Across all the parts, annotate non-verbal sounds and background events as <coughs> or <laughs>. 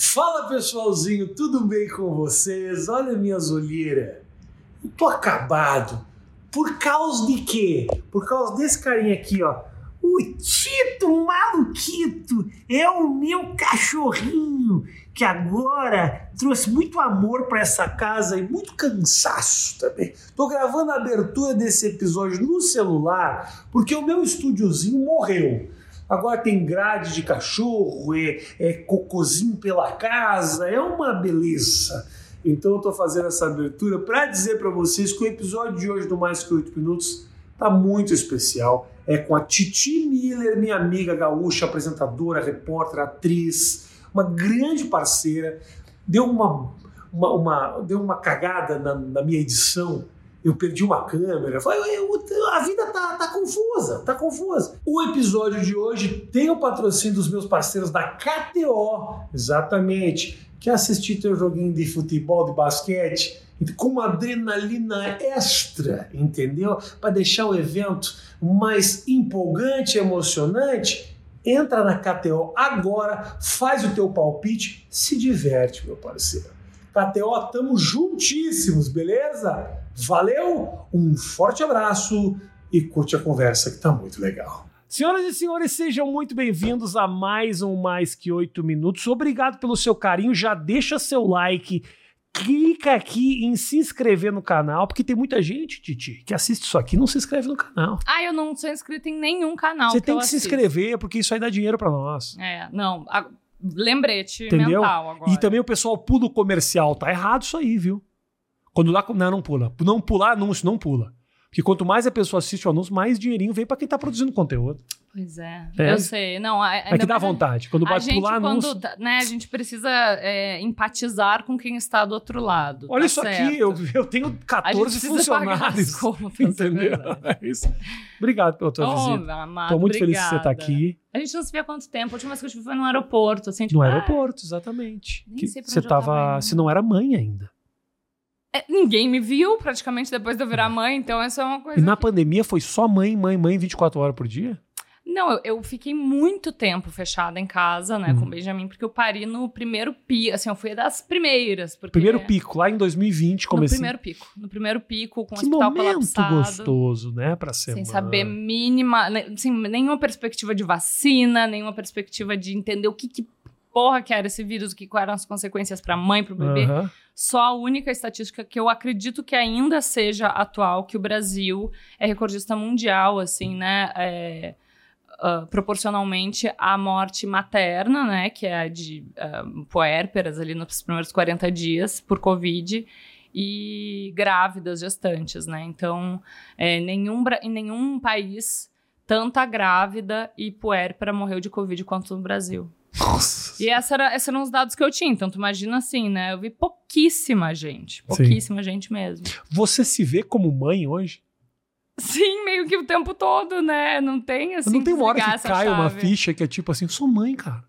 Fala pessoalzinho, tudo bem com vocês? Olha minhas olheiras. Eu tô acabado. Por causa de quê? Por causa desse carinha aqui, ó. O Tito Maluquito é o meu cachorrinho que agora trouxe muito amor para essa casa e muito cansaço também. Tô gravando a abertura desse episódio no celular porque o meu estúdiozinho morreu. Agora tem grade de cachorro, é, é cocôzinho pela casa, é uma beleza. Então eu tô fazendo essa abertura para dizer para vocês que o episódio de hoje do Mais Que 8 Minutos tá muito especial. É com a Titi Miller, minha amiga gaúcha, apresentadora, repórter, atriz, uma grande parceira. Deu uma, uma, uma deu uma cagada na, na minha edição eu perdi uma câmera. A vida tá, tá confusa, tá confusa. O episódio de hoje tem o patrocínio dos meus parceiros da KTO, exatamente. Quer assistir teu joguinho de futebol, de basquete? Com uma adrenalina extra, entendeu? Para deixar o evento mais empolgante, emocionante, entra na KTO agora, faz o teu palpite, se diverte, meu parceiro. KTO, estamos juntíssimos, beleza? Valeu, um forte abraço e curte a conversa que tá muito legal. Senhoras e senhores, sejam muito bem-vindos a mais um Mais Que Oito Minutos. Obrigado pelo seu carinho, já deixa seu like, clica aqui em se inscrever no canal, porque tem muita gente, Titi, que assiste isso aqui e não se inscreve no canal. Ah, eu não sou inscrito em nenhum canal. Você tem que se inscrever, porque isso aí dá dinheiro para nós. É, não. A lembrete Entendeu? mental agora. E também o pessoal pula o comercial. Tá errado isso aí, viu? Quando lá. Não, não pula. Não pular anúncio, não pula. Porque quanto mais a pessoa assiste o anúncio, mais dinheirinho vem para quem tá produzindo conteúdo. Pois é, é. eu sei. Não, é que dá vontade. Quando vai pular anúncio... Quando, tá, né, a gente precisa é, empatizar com quem está do outro lado. Olha tá isso certo. aqui, eu, eu tenho 14 funcionários. Contas, <laughs> entendeu? É, isso. Obrigado pela tua oh, visita. Amado, Tô muito obrigada. feliz de você estar tá aqui. A gente não se vê há quanto tempo. A última vez que eu tive foi no aeroporto. Assim, tipo, no aeroporto, exatamente. Nem que sei pra você tava. tava se não era mãe ainda. É, ninguém me viu praticamente depois de eu virar mãe, então essa é uma coisa. E na que... pandemia foi só mãe, mãe, mãe 24 horas por dia? Não, eu, eu fiquei muito tempo fechada em casa, né, uhum. com o Benjamin, porque eu pari no primeiro pico, assim, eu fui das primeiras. Porque... Primeiro pico, lá em 2020 comecei. No primeiro pico, no primeiro pico, com que o hospital momento colapsado. gostoso, né, pra ser Sem saber mínima, assim, nenhuma perspectiva de vacina, nenhuma perspectiva de entender o que, que porra que era esse vírus, o que quais eram as consequências para a mãe, para o bebê. Uhum. Só a única estatística que eu acredito que ainda seja atual, que o Brasil é recordista mundial, assim, né? É, uh, proporcionalmente à morte materna, né? Que é a de uh, puérperas ali nos primeiros 40 dias por Covid e grávidas gestantes, né? Então, é, nenhum, em nenhum país tanta grávida e puérpera morreu de Covid quanto no Brasil. Nossa. E essa era, esses eram os dados que eu tinha. Então, tu imagina assim, né? Eu vi pouquíssima gente. Pouquíssima Sim. gente mesmo. Você se vê como mãe hoje? Sim, meio que o tempo todo, né? Não tem assim. Não tem uma hora que cai chave. uma ficha que é tipo assim, sou mãe, cara.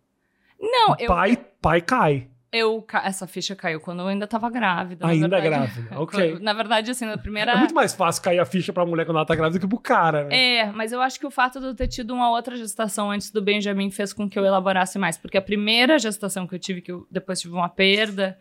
Não, eu. Pai, pai cai. Eu, essa ficha caiu quando eu ainda tava grávida. Ainda verdade. grávida, <laughs> ok. Na verdade, assim, na primeira. É muito mais fácil cair a ficha pra mulher quando ela tá grávida do que pro cara, né? É, mas eu acho que o fato de eu ter tido uma outra gestação antes do Benjamin fez com que eu elaborasse mais. Porque a primeira gestação que eu tive, que eu depois tive uma perda,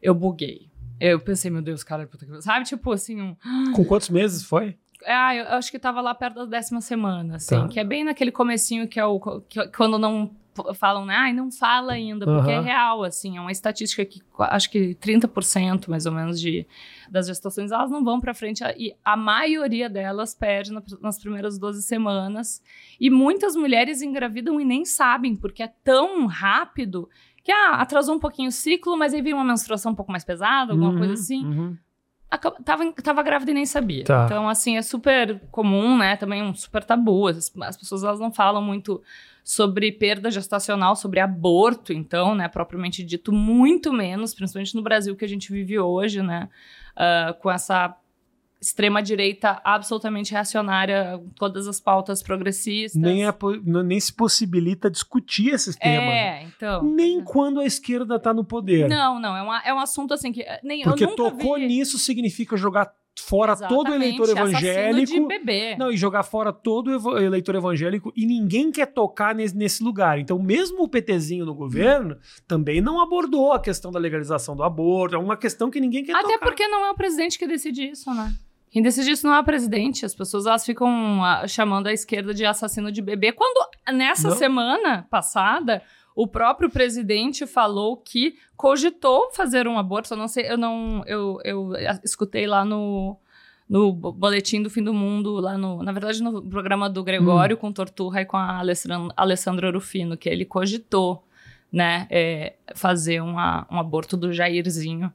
eu buguei. Eu pensei, meu Deus, cara, puta que. Sabe, tipo assim. Um... <gasps> Com quantos meses foi? Ah, eu acho que tava lá perto da décima semana, assim. Tá. Que é bem naquele comecinho que é o. Que, quando não falam, né? Ai, não fala ainda, porque uhum. é real, assim, é uma estatística que acho que 30% mais ou menos de, das gestações elas não vão para frente e a maioria delas perde na, nas primeiras 12 semanas. E muitas mulheres engravidam e nem sabem, porque é tão rápido que ah, atrasou um pouquinho o ciclo, mas aí veio uma menstruação um pouco mais pesada, alguma uhum, coisa assim. Uhum. Tava, tava grávida e nem sabia. Tá. Então, assim, é super comum, né? Também um super tabu. As, as pessoas elas não falam muito sobre perda gestacional, sobre aborto, então, né, propriamente dito, muito menos, principalmente no Brasil que a gente vive hoje, né, uh, com essa extrema direita absolutamente reacionária, todas as pautas progressistas. Nem, é, nem se possibilita discutir esses temas. É, então. Nem é. quando a esquerda está no poder. Não, não, é, uma, é um assunto assim que nem Porque tocou vi... nisso significa jogar fora todo eleitor evangélico. De bebê. Não, e jogar fora todo eleitor evangélico e ninguém quer tocar nesse, nesse lugar. Então, mesmo o PTzinho no governo também não abordou a questão da legalização do aborto. É uma questão que ninguém quer Até tocar. Até porque não é o presidente que decide isso, né? Quem decide isso não é o presidente. As pessoas elas ficam ah, chamando a esquerda de assassino de bebê. Quando nessa não. semana passada o próprio presidente falou que cogitou fazer um aborto. Eu não sei, eu não. Eu, eu escutei lá no, no boletim do fim do mundo, lá no. Na verdade, no programa do Gregório hum. com Torturra e com a Alessandra Rufino, que ele cogitou, né, é, fazer uma, um aborto do Jairzinho.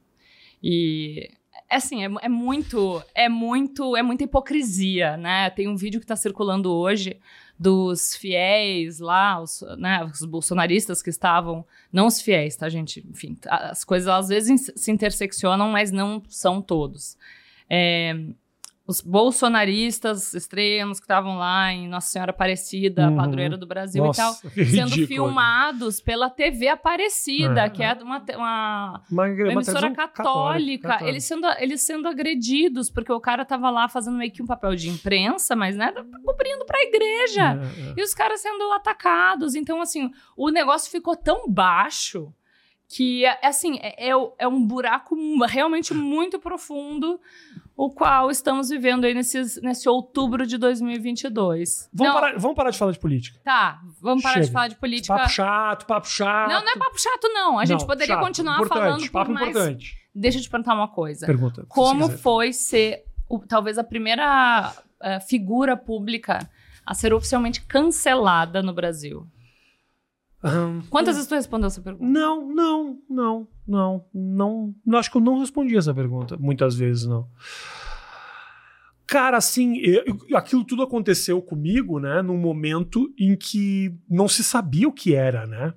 E é assim, é, é, muito, é muito, é muita hipocrisia, né? Tem um vídeo que está circulando hoje dos fiéis lá, os, né, os bolsonaristas que estavam, não os fiéis, tá, gente? Enfim, as coisas às vezes se interseccionam, mas não são todos. É, os bolsonaristas extremos que estavam lá em Nossa Senhora Aparecida, uhum. padroeira do Brasil Nossa, e tal, <laughs> sendo ridículo. filmados pela TV Aparecida, é, que é uma, uma, uma, emissora católica, católica, Eles, sendo, eles sendo agredidos, porque o cara tava lá fazendo meio que um papel de imprensa, mas né, cobrindo pra igreja. É, é. E os caras sendo atacados. Então, assim, o negócio ficou tão baixo que, assim, é, é um buraco realmente muito profundo o qual estamos vivendo aí nesses, nesse outubro de 2022. Vamos parar, vamos parar de falar de política. Tá, vamos parar Chega. de falar de política. Papo chato, papo chato. Não, não é papo chato, não. A gente não, poderia chato. continuar importante, falando papo mais... importante. Deixa eu te perguntar uma coisa. Pergunta. Como foi ser o, talvez a primeira uh, figura pública a ser oficialmente cancelada no Brasil? Um, Quantas vezes tu respondeu essa pergunta? Não, não, não, não, não. Acho que eu não respondi essa pergunta. Muitas vezes, não. Cara, assim, eu, aquilo tudo aconteceu comigo, né? Num momento em que não se sabia o que era, né?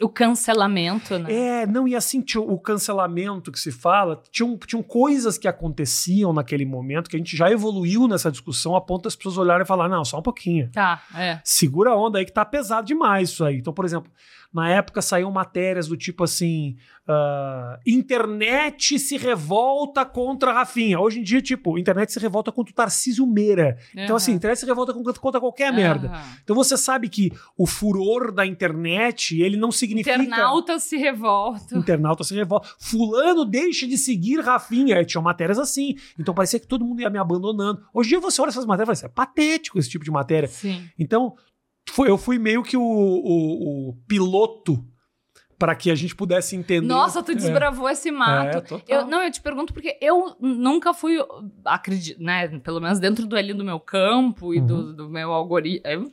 O cancelamento, né? É, não, e assim, tinha o cancelamento que se fala, tinham, tinham coisas que aconteciam naquele momento que a gente já evoluiu nessa discussão a ponto das pessoas olharem e falar: não, só um pouquinho. Tá, é. Segura a onda aí que tá pesado demais isso aí. Então, por exemplo, na época saíam matérias do tipo assim: uh, internet se revolta contra Rafinha. Hoje em dia, tipo, internet se revolta contra o Tarcísio Meira. Uhum. Então, assim, internet se revolta contra, qualquer uhum. merda. Então você sabe que o furor da internet, ele não significa. Internauta se revolta. Internauta se revolta. Fulano deixa de seguir Rafinha. Tinha matérias assim. Então parecia que todo mundo ia me abandonando. Hoje em dia você olha essas matérias e fala assim, é patético esse tipo de matéria. Sim. Então, eu fui meio que o, o, o piloto para que a gente pudesse entender. Nossa, tu desbravou é. esse mato. É, eu, não, eu te pergunto porque eu nunca fui, acredito, né, pelo menos dentro do ali do meu campo e uhum. do, do, meu algoritmo.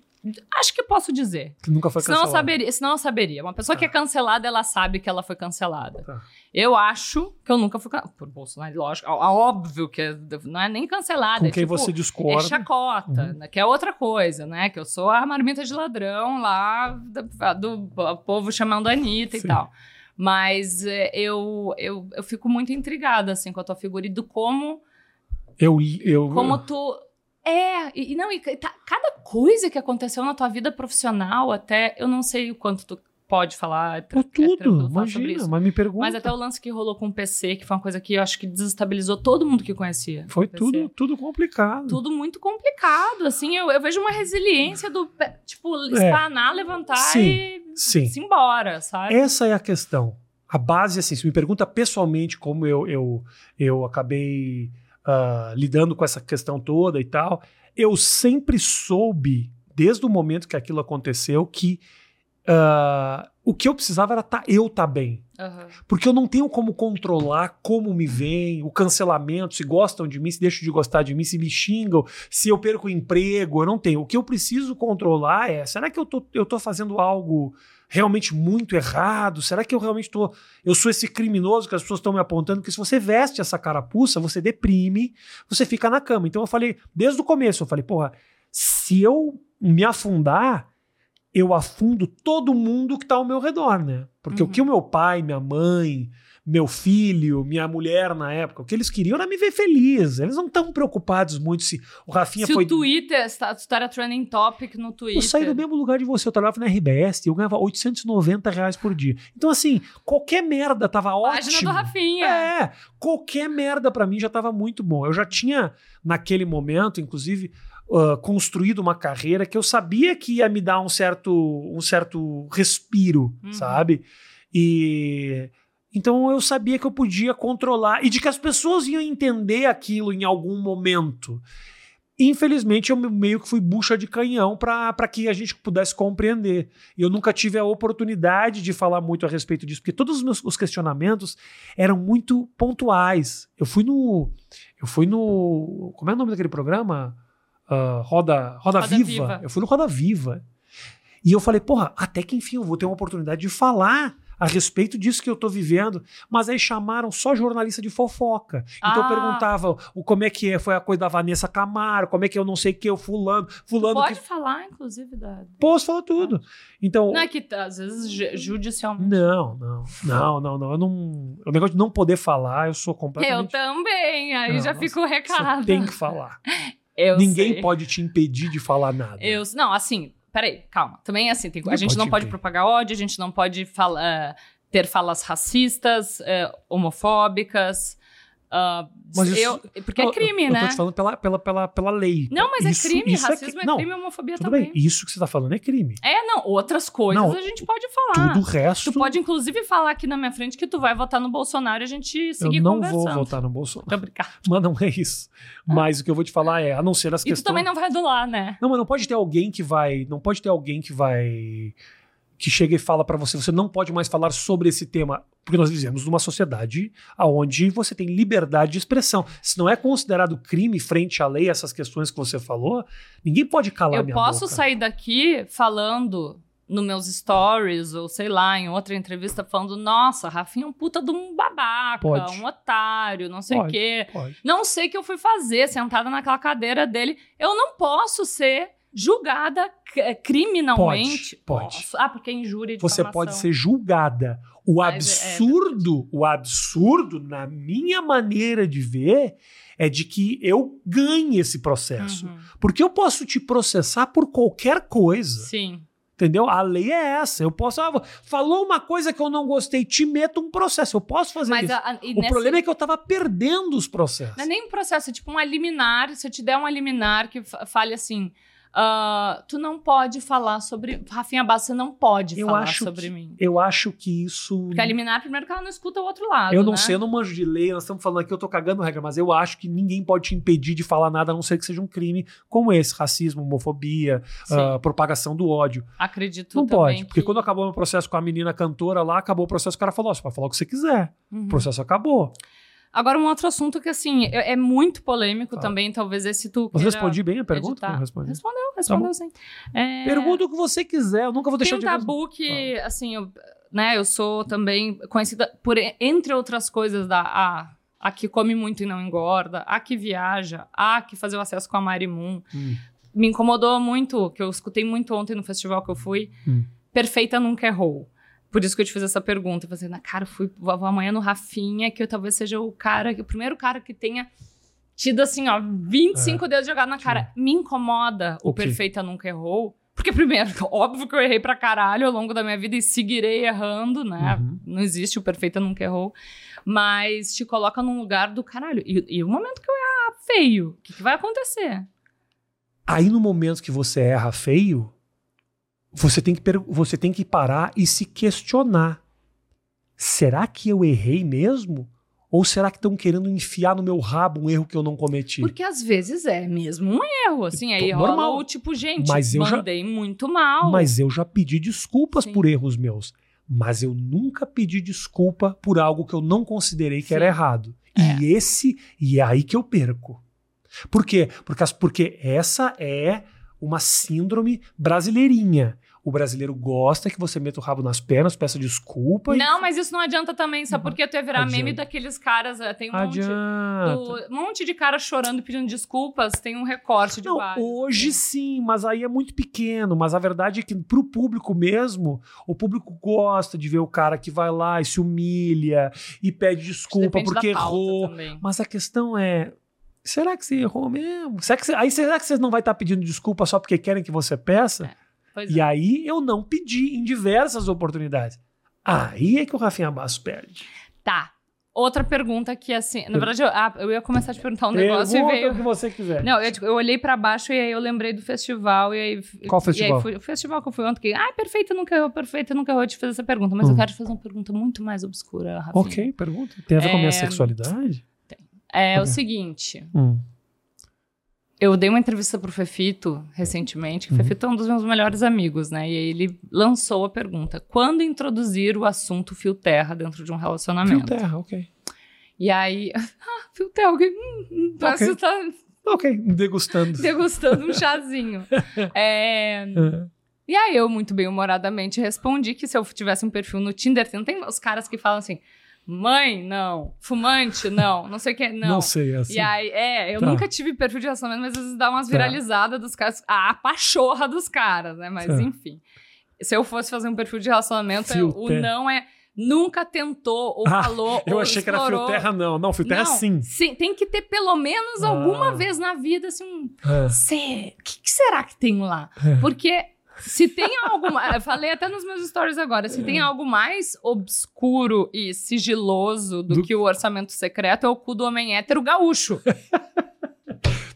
Acho que posso dizer. Que nunca foi cancelada. Senão eu saberia. Senão eu saberia. Uma pessoa tá. que é cancelada, ela sabe que ela foi cancelada. Tá. Eu acho que eu nunca fui cancelada. Por Bolsonaro, lógico. Óbvio que não é nem cancelada. Com é, quem tipo, você discorda. É chacota, uhum. né, que é outra coisa, né? Que eu sou a marmita de ladrão lá do, do povo chamando a Anitta Sim. e tal. Mas é, eu, eu, eu fico muito intrigada, assim, com a tua figura e do como... Eu... eu como tu é, e, não, e tá, cada coisa que aconteceu na tua vida profissional, até eu não sei o quanto tu pode falar. É, é tudo, imagina, mas me pergunta. Mas até o lance que rolou com o PC, que foi uma coisa que eu acho que desestabilizou todo mundo que conhecia. Foi tudo, tudo complicado. Tudo muito complicado, assim, eu, eu vejo uma resiliência do, tipo, é. espanar, é. levantar sim, e sim. se embora, sabe? Essa é a questão. A base, assim, se me pergunta pessoalmente como eu, eu, eu acabei uh, lidando com essa questão toda e tal, eu sempre soube, desde o momento que aquilo aconteceu, que uh, o que eu precisava era tá, eu estar tá bem. Uhum. Porque eu não tenho como controlar como me vem, o cancelamento, se gostam de mim, se deixam de gostar de mim, se me xingam, se eu perco o emprego, eu não tenho. O que eu preciso controlar é, será que eu tô, eu tô fazendo algo realmente muito errado? Será que eu realmente estou. Eu sou esse criminoso que as pessoas estão me apontando? Porque se você veste essa carapuça, você deprime, você fica na cama. Então eu falei, desde o começo, eu falei, porra, se eu me afundar, eu afundo todo mundo que está ao meu redor, né? Porque uhum. o que o meu pai, minha mãe, meu filho, minha mulher na época. O que eles queriam era me ver feliz. Eles não estão preocupados muito se o Rafinha se foi. o Twitter, se era trending topic no Twitter. Eu saí do mesmo lugar de você. Eu trabalhava na RBS e eu ganhava 890 reais por dia. Então, assim, qualquer merda tava ótimo. Página do Rafinha. É, qualquer merda para mim já tava muito bom. Eu já tinha, naquele momento, inclusive. Uh, construído uma carreira que eu sabia que ia me dar um certo, um certo respiro, uhum. sabe? E então eu sabia que eu podia controlar e de que as pessoas iam entender aquilo em algum momento. Infelizmente, eu meio que fui bucha de canhão para que a gente pudesse compreender. E eu nunca tive a oportunidade de falar muito a respeito disso, porque todos os meus os questionamentos eram muito pontuais. Eu fui no. Eu fui no. Como é o nome daquele programa? Uh, Roda, Roda, Roda Viva. Viva. Eu fui no Roda Viva. E eu falei, porra, até que enfim eu vou ter uma oportunidade de falar a respeito disso que eu tô vivendo, mas aí chamaram só jornalista de fofoca. Então ah. eu perguntava o como é que é, foi a coisa da Vanessa Camargo, como é que eu não sei que eu fulano, fulano Pode que... falar inclusive da Posso falar tudo. Então Não é que às vezes judicialmente. Não, não. Não, não, não, eu não, o negócio de não poder falar, eu sou completamente Eu também, aí não, já fica o recado. Tem que falar. <laughs> Eu Ninguém sei. pode te impedir de falar nada. Eu, não, assim, peraí, calma. Também é assim, tem, a gente não pode propagar ódio, a gente não pode falar, ter falas racistas, uh, homofóbicas. Uh, mas isso, eu, porque é crime, eu, né? Eu tô te falando pela, pela, pela, pela lei. Não, mas é isso, é crime. Isso racismo é, é crime, homofobia também. Bem, isso que você tá falando é crime. É, não. Outras coisas não, a gente pode falar. Tudo o resto. Tu pode, inclusive, falar aqui na minha frente que tu vai votar no Bolsonaro e a gente seguir Eu não conversando. vou votar no Bolsonaro. Brincando. <laughs> Mas não é isso. Mas o que eu vou te falar é, a não ser as e questões... E tu também não vai adular, né? Não, mas não pode ter alguém que vai... Não pode ter alguém que vai que chega e fala para você, você não pode mais falar sobre esse tema, porque nós vivemos numa sociedade onde você tem liberdade de expressão. Se não é considerado crime frente à lei essas questões que você falou, ninguém pode calar Eu minha posso boca. sair daqui falando nos meus stories, ou sei lá, em outra entrevista, falando: nossa, Rafinha é um puta de um babaca, pode. um otário, não sei o quê. Pode. Não sei o que eu fui fazer sentada naquela cadeira dele. Eu não posso ser julgada criminalmente. Pode. pode. Ah, porque é injúria de Você pode ser julgada. O Mas é, absurdo, é o absurdo, na minha maneira de ver, é de que eu ganhe esse processo. Uhum. Porque eu posso te processar por qualquer coisa. Sim. Entendeu? A lei é essa. Eu posso. Ah, falou uma coisa que eu não gostei, te meto um processo. Eu posso fazer Mas isso. A, a, o nesse... problema é que eu tava perdendo os processos. Não é nem um processo, é tipo um liminar. Se eu te der um liminar que fale assim. Uh, tu não pode falar sobre. Rafinha Bastos, você não pode eu falar acho sobre que, mim. Eu acho que isso. Porque eliminar, primeiro que ela não escuta o outro lado. Eu não né? sei, eu não manjo de lei, nós estamos falando aqui, eu tô cagando regra, mas eu acho que ninguém pode te impedir de falar nada, a não ser que seja um crime como esse: racismo, homofobia, uh, propagação do ódio. Acredito Não pode. que... Porque quando acabou o processo com a menina cantora lá, acabou o processo, o cara falou: você pode falar o que você quiser. Uhum. O processo acabou. Agora, um outro assunto que, assim, é, é muito polêmico ah. também, talvez esse tu. Mas respondi bem a pergunta? Não respondi. Respondeu, respondeu tá sim. É... Pergunta o que você quiser, eu nunca vou deixar Tem um de tabu que, ah. assim, eu, né, eu sou também conhecida por, entre outras coisas, da. A, a que come muito e não engorda, a que viaja, a que fazer o acesso com a Mari Moon. Hum. Me incomodou muito, que eu escutei muito ontem no festival que eu fui. Hum. Perfeita nunca errou. Por isso que eu te fiz essa pergunta. Fazendo, cara, fui vou amanhã no Rafinha, que eu talvez seja o cara, o primeiro cara que tenha tido assim, ó, 25 é. dedos jogados na cara. Me incomoda o, o Perfeita Nunca Errou. Porque, primeiro, <laughs> óbvio que eu errei pra caralho ao longo da minha vida e seguirei errando, né? Uhum. Não existe o Perfeita Nunca Errou. Mas te coloca num lugar do caralho. E, e o momento que eu errar feio, o que, que vai acontecer? Aí, no momento que você erra feio, você tem que, você tem que parar e se questionar. Será que eu errei mesmo? Ou será que estão querendo enfiar no meu rabo um erro que eu não cometi? Porque às vezes é mesmo um erro, assim, aí Normal. rola o tipo, gente, mas eu mandei já, muito mal. Mas eu já pedi desculpas Sim. por erros meus. Mas eu nunca pedi desculpa por algo que eu não considerei que Sim. era errado. É. E esse, e é aí que eu perco. Por quê? Porque, porque essa é uma síndrome brasileirinha. O brasileiro gosta que você meta o rabo nas pernas, peça desculpa. Não, e... mas isso não adianta também, sabe? Porque tu ia virar Adianta. meme daqueles caras. é, Tem um monte, Adianta. do- um monte de cara chorando pedindo desculpas. Tem um recorte de Não, vários. hoje assim. sim, mas aí é muito pequeno. Mas a verdade é que pro público mesmo, o público gosta de ver o cara que vai lá e se humilha e pede desculpa Depende porque errou. também. Mas a questão é. Será que você errou mesmo? Será que você- aí será que vocês não vai estar pedindo desculpa só porque querem que você peça? Pois E é. aí eu não pedi em diversas oportunidades. Aí é que o Rafinha Basso perde. Tá. Outra pergunta que, assim. Na verdade, eu, ah, eu ia começar a te perguntar um negócio Pergunta e veio. o que você quiser. Não, eu, eu olhei pra baixo e aí eu lembrei do festival. E aí, Qual E festival? aí fui- o festival que eu fui ontem. Que, ah, perfeito, nunca errou, perfeito, nunca errou. Eu te fazer essa pergunta. Mas Hum. eu quero te fazer uma pergunta muito mais obscura, Rafinha. Ok, pergunta. Tem a ver com a minha É, sexualidade? É o Ok. seguinte. Hum. Eu dei uma entrevista pro Fefito recentemente, que o Uhum. Fefito é um dos meus melhores amigos, né? E aí ele lançou a pergunta: quando introduzir o assunto fio terra dentro de um Fio relacionamento? terra, ok. E aí, ah, <laughs> fio terra, que hum, hum, parece Ok. que tá Ok, degustando. degustando um chazinho. <laughs> É, É. E aí eu, muito bem humoradamente, respondi que se eu tivesse um perfil no Tinder, tem os caras que falam assim: mãe, não, fumante, não, não sei o que, não. Não, sei, é assim. E aí, é, eu Tá. nunca tive perfil de relacionamento, mas às vezes dá umas Tá. viralizadas dos caras, a pachorra dos caras, né? Mas Tá. enfim. Se eu fosse fazer um perfil de relacionamento, eu- o não é nunca tentou ou Ah, falou Eu ou achei que era explorou. fio terra, não. Não, fio terra Não, sim. Sim, tem que ter pelo menos Ah. alguma vez na vida, assim, um. É. Cê, que, que será que tem lá? É. Porque se tem algo. falei até nos meus stories agora, se tem algo mais obscuro e sigiloso do, Do- que o orçamento secreto, é o cu do homem hétero gaúcho. <laughs>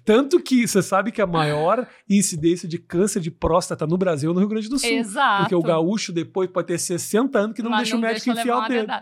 Tanto que você sabe que a maior incidência de câncer de próstata no Brasil é no Rio Grande do Sul. Exato. Porque o gaúcho depois pode ter 60 anos que não Mas deixa o médico deixa enfiar o dedo.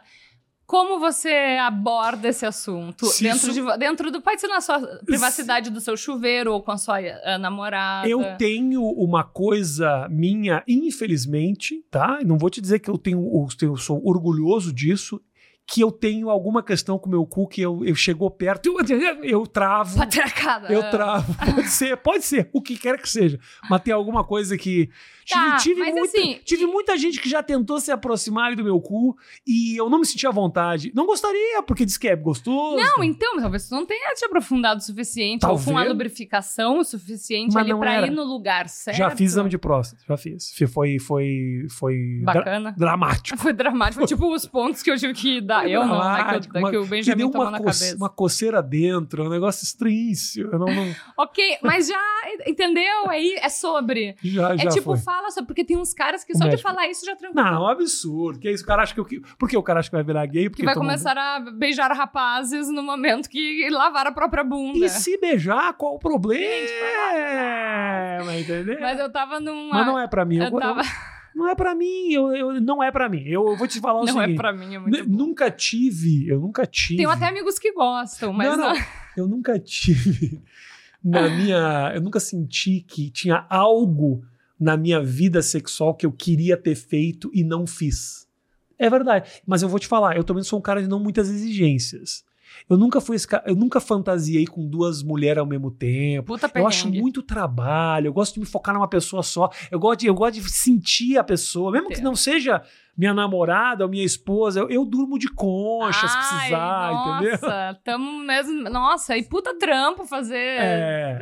Como você aborda esse assunto? Se Dentro, isso- de, dentro do. Pode ser na sua privacidade do seu chuveiro ou com a sua eh, namorada. Eu tenho uma coisa minha, infelizmente, tá? Não vou te dizer que eu tenho, eu sou orgulhoso disso, que eu tenho alguma questão com o meu cu que eu, eu chegou perto, eu, eu travo. Patriarcada. Eu travo. Pode ser, pode ser, o que quer que seja. Mas tem alguma coisa que. Tive, Tá, tive muita, assim, tive muita gente que já tentou se aproximar do meu cu e eu não me sentia à vontade. Não gostaria, porque diz que é gostoso. Não, então, talvez tu não tenha te aprofundado o suficiente, ou com a Talvez. lubrificação o suficiente Mas ali pra era. ir no lugar certo. já fiz exame de próstata, já fiz. Foi, foi, foi dra- Bacana. dramático. <laughs> Foi dramático, foi tipo os pontos que eu tive que dar. <laughs> Eu não, né? Que, Dramático, eu, uma- que o Benjamin deu tomou uma, cabeça. uma coceira dentro, um negócio estranhíssimo. Eu não, não- <laughs> Ok, mas já, entendeu? Aí é sobre. já, É já tipo, foi. fala sobre, porque tem uns caras que O só de falar isso já tranquilo. Não, é um absurdo. Que isso? O cara acha que eu, que- por que o cara acha que vai virar gay? Porque Que vai começar a beijar rapazes no momento que lavar a própria bunda. E se beijar, qual o problema? Gente, Mas entendeu? Mas eu tava numa. Mas não é pra mim. Eu, eu tava... Não é pra mim. Eu, eu- não é pra mim. Eu, eu vou te falar o Não seguinte. é pra mim, é muito bom. Nunca tive, eu nunca tive. Tenho até amigos que gostam, mas não, não, <laughs> eu nunca tive na minha, eu nunca senti que tinha algo na minha vida sexual que eu queria ter feito e não fiz. É verdade, mas eu vou te falar, eu também sou um cara de não muitas exigências. Eu nunca fui esse ca- eu nunca fantasiei com duas mulheres ao mesmo tempo. Puta Eu perrengue. acho muito trabalho, eu gosto de me focar numa pessoa só. Eu gosto de, eu gosto de sentir a pessoa, mesmo que não seja minha namorada ou minha esposa, eu, eu durmo de concha se precisar, nossa, entendeu? tamo mesmo. Nossa, e puta trampo fazer. É.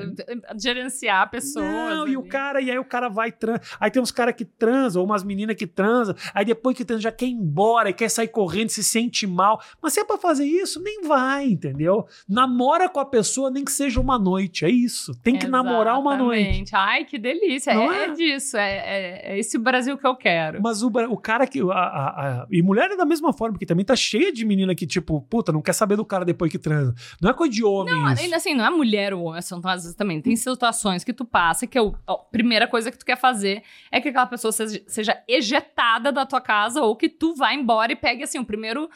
Gerenciar pessoas. Não, e o ali. cara, e aí o cara vai trans. Aí tem uns caras que transam, ou umas meninas que transam, aí depois que transa já quer ir embora e quer sair correndo, se sente mal. Mas se é pra fazer isso, nem vai, entendeu? Namora com a pessoa, nem que seja uma noite. É isso. Tem que namorar uma noite. Exatamente. Ai, que delícia. É, é? é disso. É, é, é esse o Brasil que eu quero. Mas o, o cara que. A- a- a- e mulher é da mesma forma, porque também tá cheia de menina que, tipo, puta, não quer saber do cara depois que transa. Não é coisa de homem Não, isso. ainda assim, não é mulher ou homem, são às vezes também. Tem situações que tu passa que eu- a primeira coisa que tu quer fazer é que aquela pessoa seja, seja ejetada da tua casa ou que tu vá embora e pegue assim o primeiro.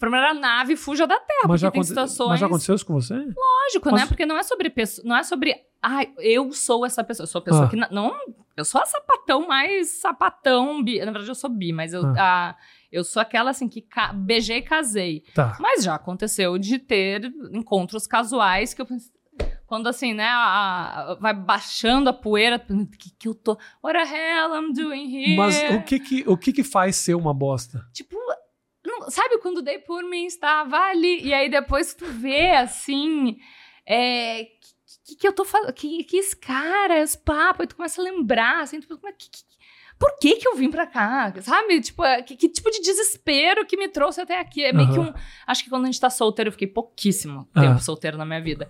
A Primeira nave fuja da terra. mas, já tem situações. mas já aconteceu isso com você? Lógico, Mas- né? Porque não é sobre pessoa, não é sobre. Ai, eu sou essa pessoa. Eu sou a pessoa Ah. que. Não, eu sou a sapatão mais sapatão. Bi, na verdade, eu sou bi, mas eu, Ah. a- eu sou aquela assim que ca- beijei e casei. Tá. Mas já aconteceu de ter encontros casuais que eu pensei. Quando assim, né, a, a, vai baixando a poeira, o que, que eu tô. What the hell I'm doing here? Mas o que que, o que que faz ser uma bosta? Tipo, não, sabe quando dei por mim, estava ali, e aí depois tu vê assim. É, que, que eu tô falando? Que, que esse papo, aí tu começa a lembrar, assim, tipo, como é que, que por que que eu vim pra cá? Sabe? Tipo, é, que, que tipo de desespero que me trouxe até aqui? É meio uhum. que um. Acho que quando a gente tá solteiro, eu fiquei pouquíssimo tempo uhum. solteiro na minha vida.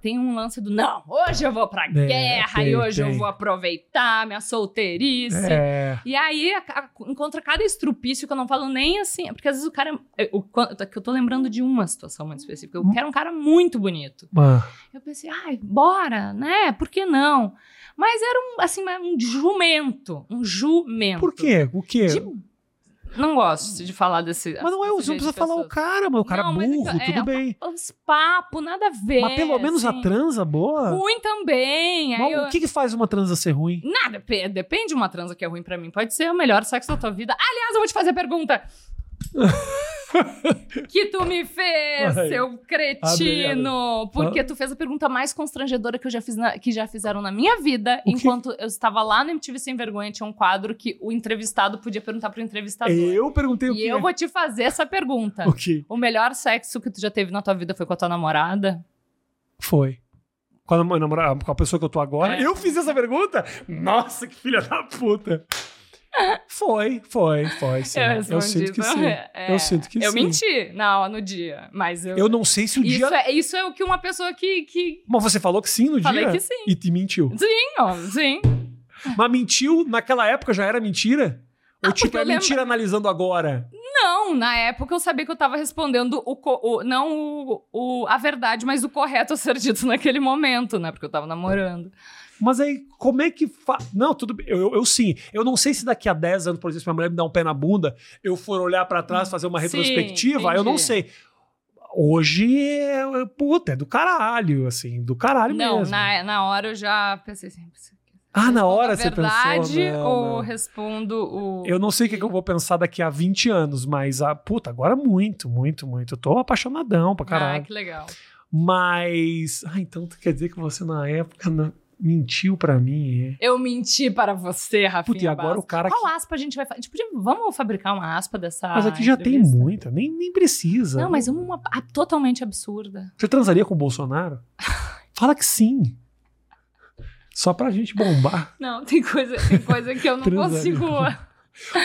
Tem um lance do não, hoje eu vou pra é, guerra tem, e hoje tem. eu vou aproveitar minha solteirice. É. E aí a, a, encontra cada estrupício que eu não falo nem assim. Porque às vezes o cara. Eu, eu, eu tô lembrando de uma situação muito específica. Eu quero um cara muito bonito. Uhum. Eu pensei, ai, bora, né? Por que não? Mas era um, assim, um jumento. Um jumento. Por quê? O quê? De... Não gosto de falar desse. Mas não é, você não precisa falar o cara, mas o cara não, burro, é, tudo é, bem. Os papos, nada a ver. Mas pelo menos assim. a transa boa. Ruim também. Mas eu... o que, que faz uma transa ser ruim? Nada, depende de uma transa que é ruim para mim. Pode ser o melhor sexo da tua vida. Aliás, eu vou te fazer a pergunta. <laughs> que tu me fez, Ai, seu cretino! Porque tu fez a pergunta mais constrangedora que, eu já fiz na, que já fizeram na minha vida. enquanto eu estava lá no MTV Sem Vergonha, tinha um quadro que o entrevistado podia perguntar pro entrevistador. Eu perguntei o quê? E eu vou te fazer essa pergunta. O quê? O melhor sexo que tu já teve na tua vida foi com a tua namorada? Foi. Com a, namorada, com a pessoa que eu tô agora? É. Eu fiz essa pergunta? Nossa, que filha da puta! Foi, foi, foi, sim. Eu, eu sinto que sim. É, eu sinto que eu sim. Eu menti não, no dia, mas eu... Eu não sei se o isso dia... É, isso é o que uma pessoa que, que... Mas você falou que sim no Falei dia? Falei que sim. E te mentiu? Sim, ó, sim. Mas mentiu naquela época já era mentira? Ou ah, tipo, é mentira lembro... analisando agora? Não, na época eu sabia que eu tava respondendo o, o não o, o, a verdade, mas o correto a ser dito <laughs> naquele momento, né? Porque eu tava namorando. Mas aí, como é que faz? Não, tudo bem. Eu, eu, eu, sim. Eu não sei se daqui a 10 anos, por exemplo, se minha mulher me dá um pé na bunda, eu for olhar para trás, fazer uma retrospectiva, sim, eu não sei. Hoje é, puta, é do caralho, assim, do caralho não, mesmo. Não, na, na hora eu já pensei assim. Ah, na hora você pensou? verdade ou não. respondo o. Eu não sei o que, eu vou pensar daqui a 20 anos, mas, a, puta, agora muito, muito, muito. Eu tô apaixonadão pra caralho. Ah, que legal. Mas. Ah, então quer dizer que você na época. Não mentiu para mim. É. Eu menti para você, Rafinha. Puta, e agora o cara. Qual que... aspa a gente vai fazer? Tipo, vamos fabricar uma aspa dessa. Mas aqui já tem muita, nem, nem precisa. Não, mas uma, totalmente absurda. Você transaria com o Bolsonaro? <laughs> Fala que sim. Só pra gente bombar. Não, tem coisa, tem coisa que eu não consigo.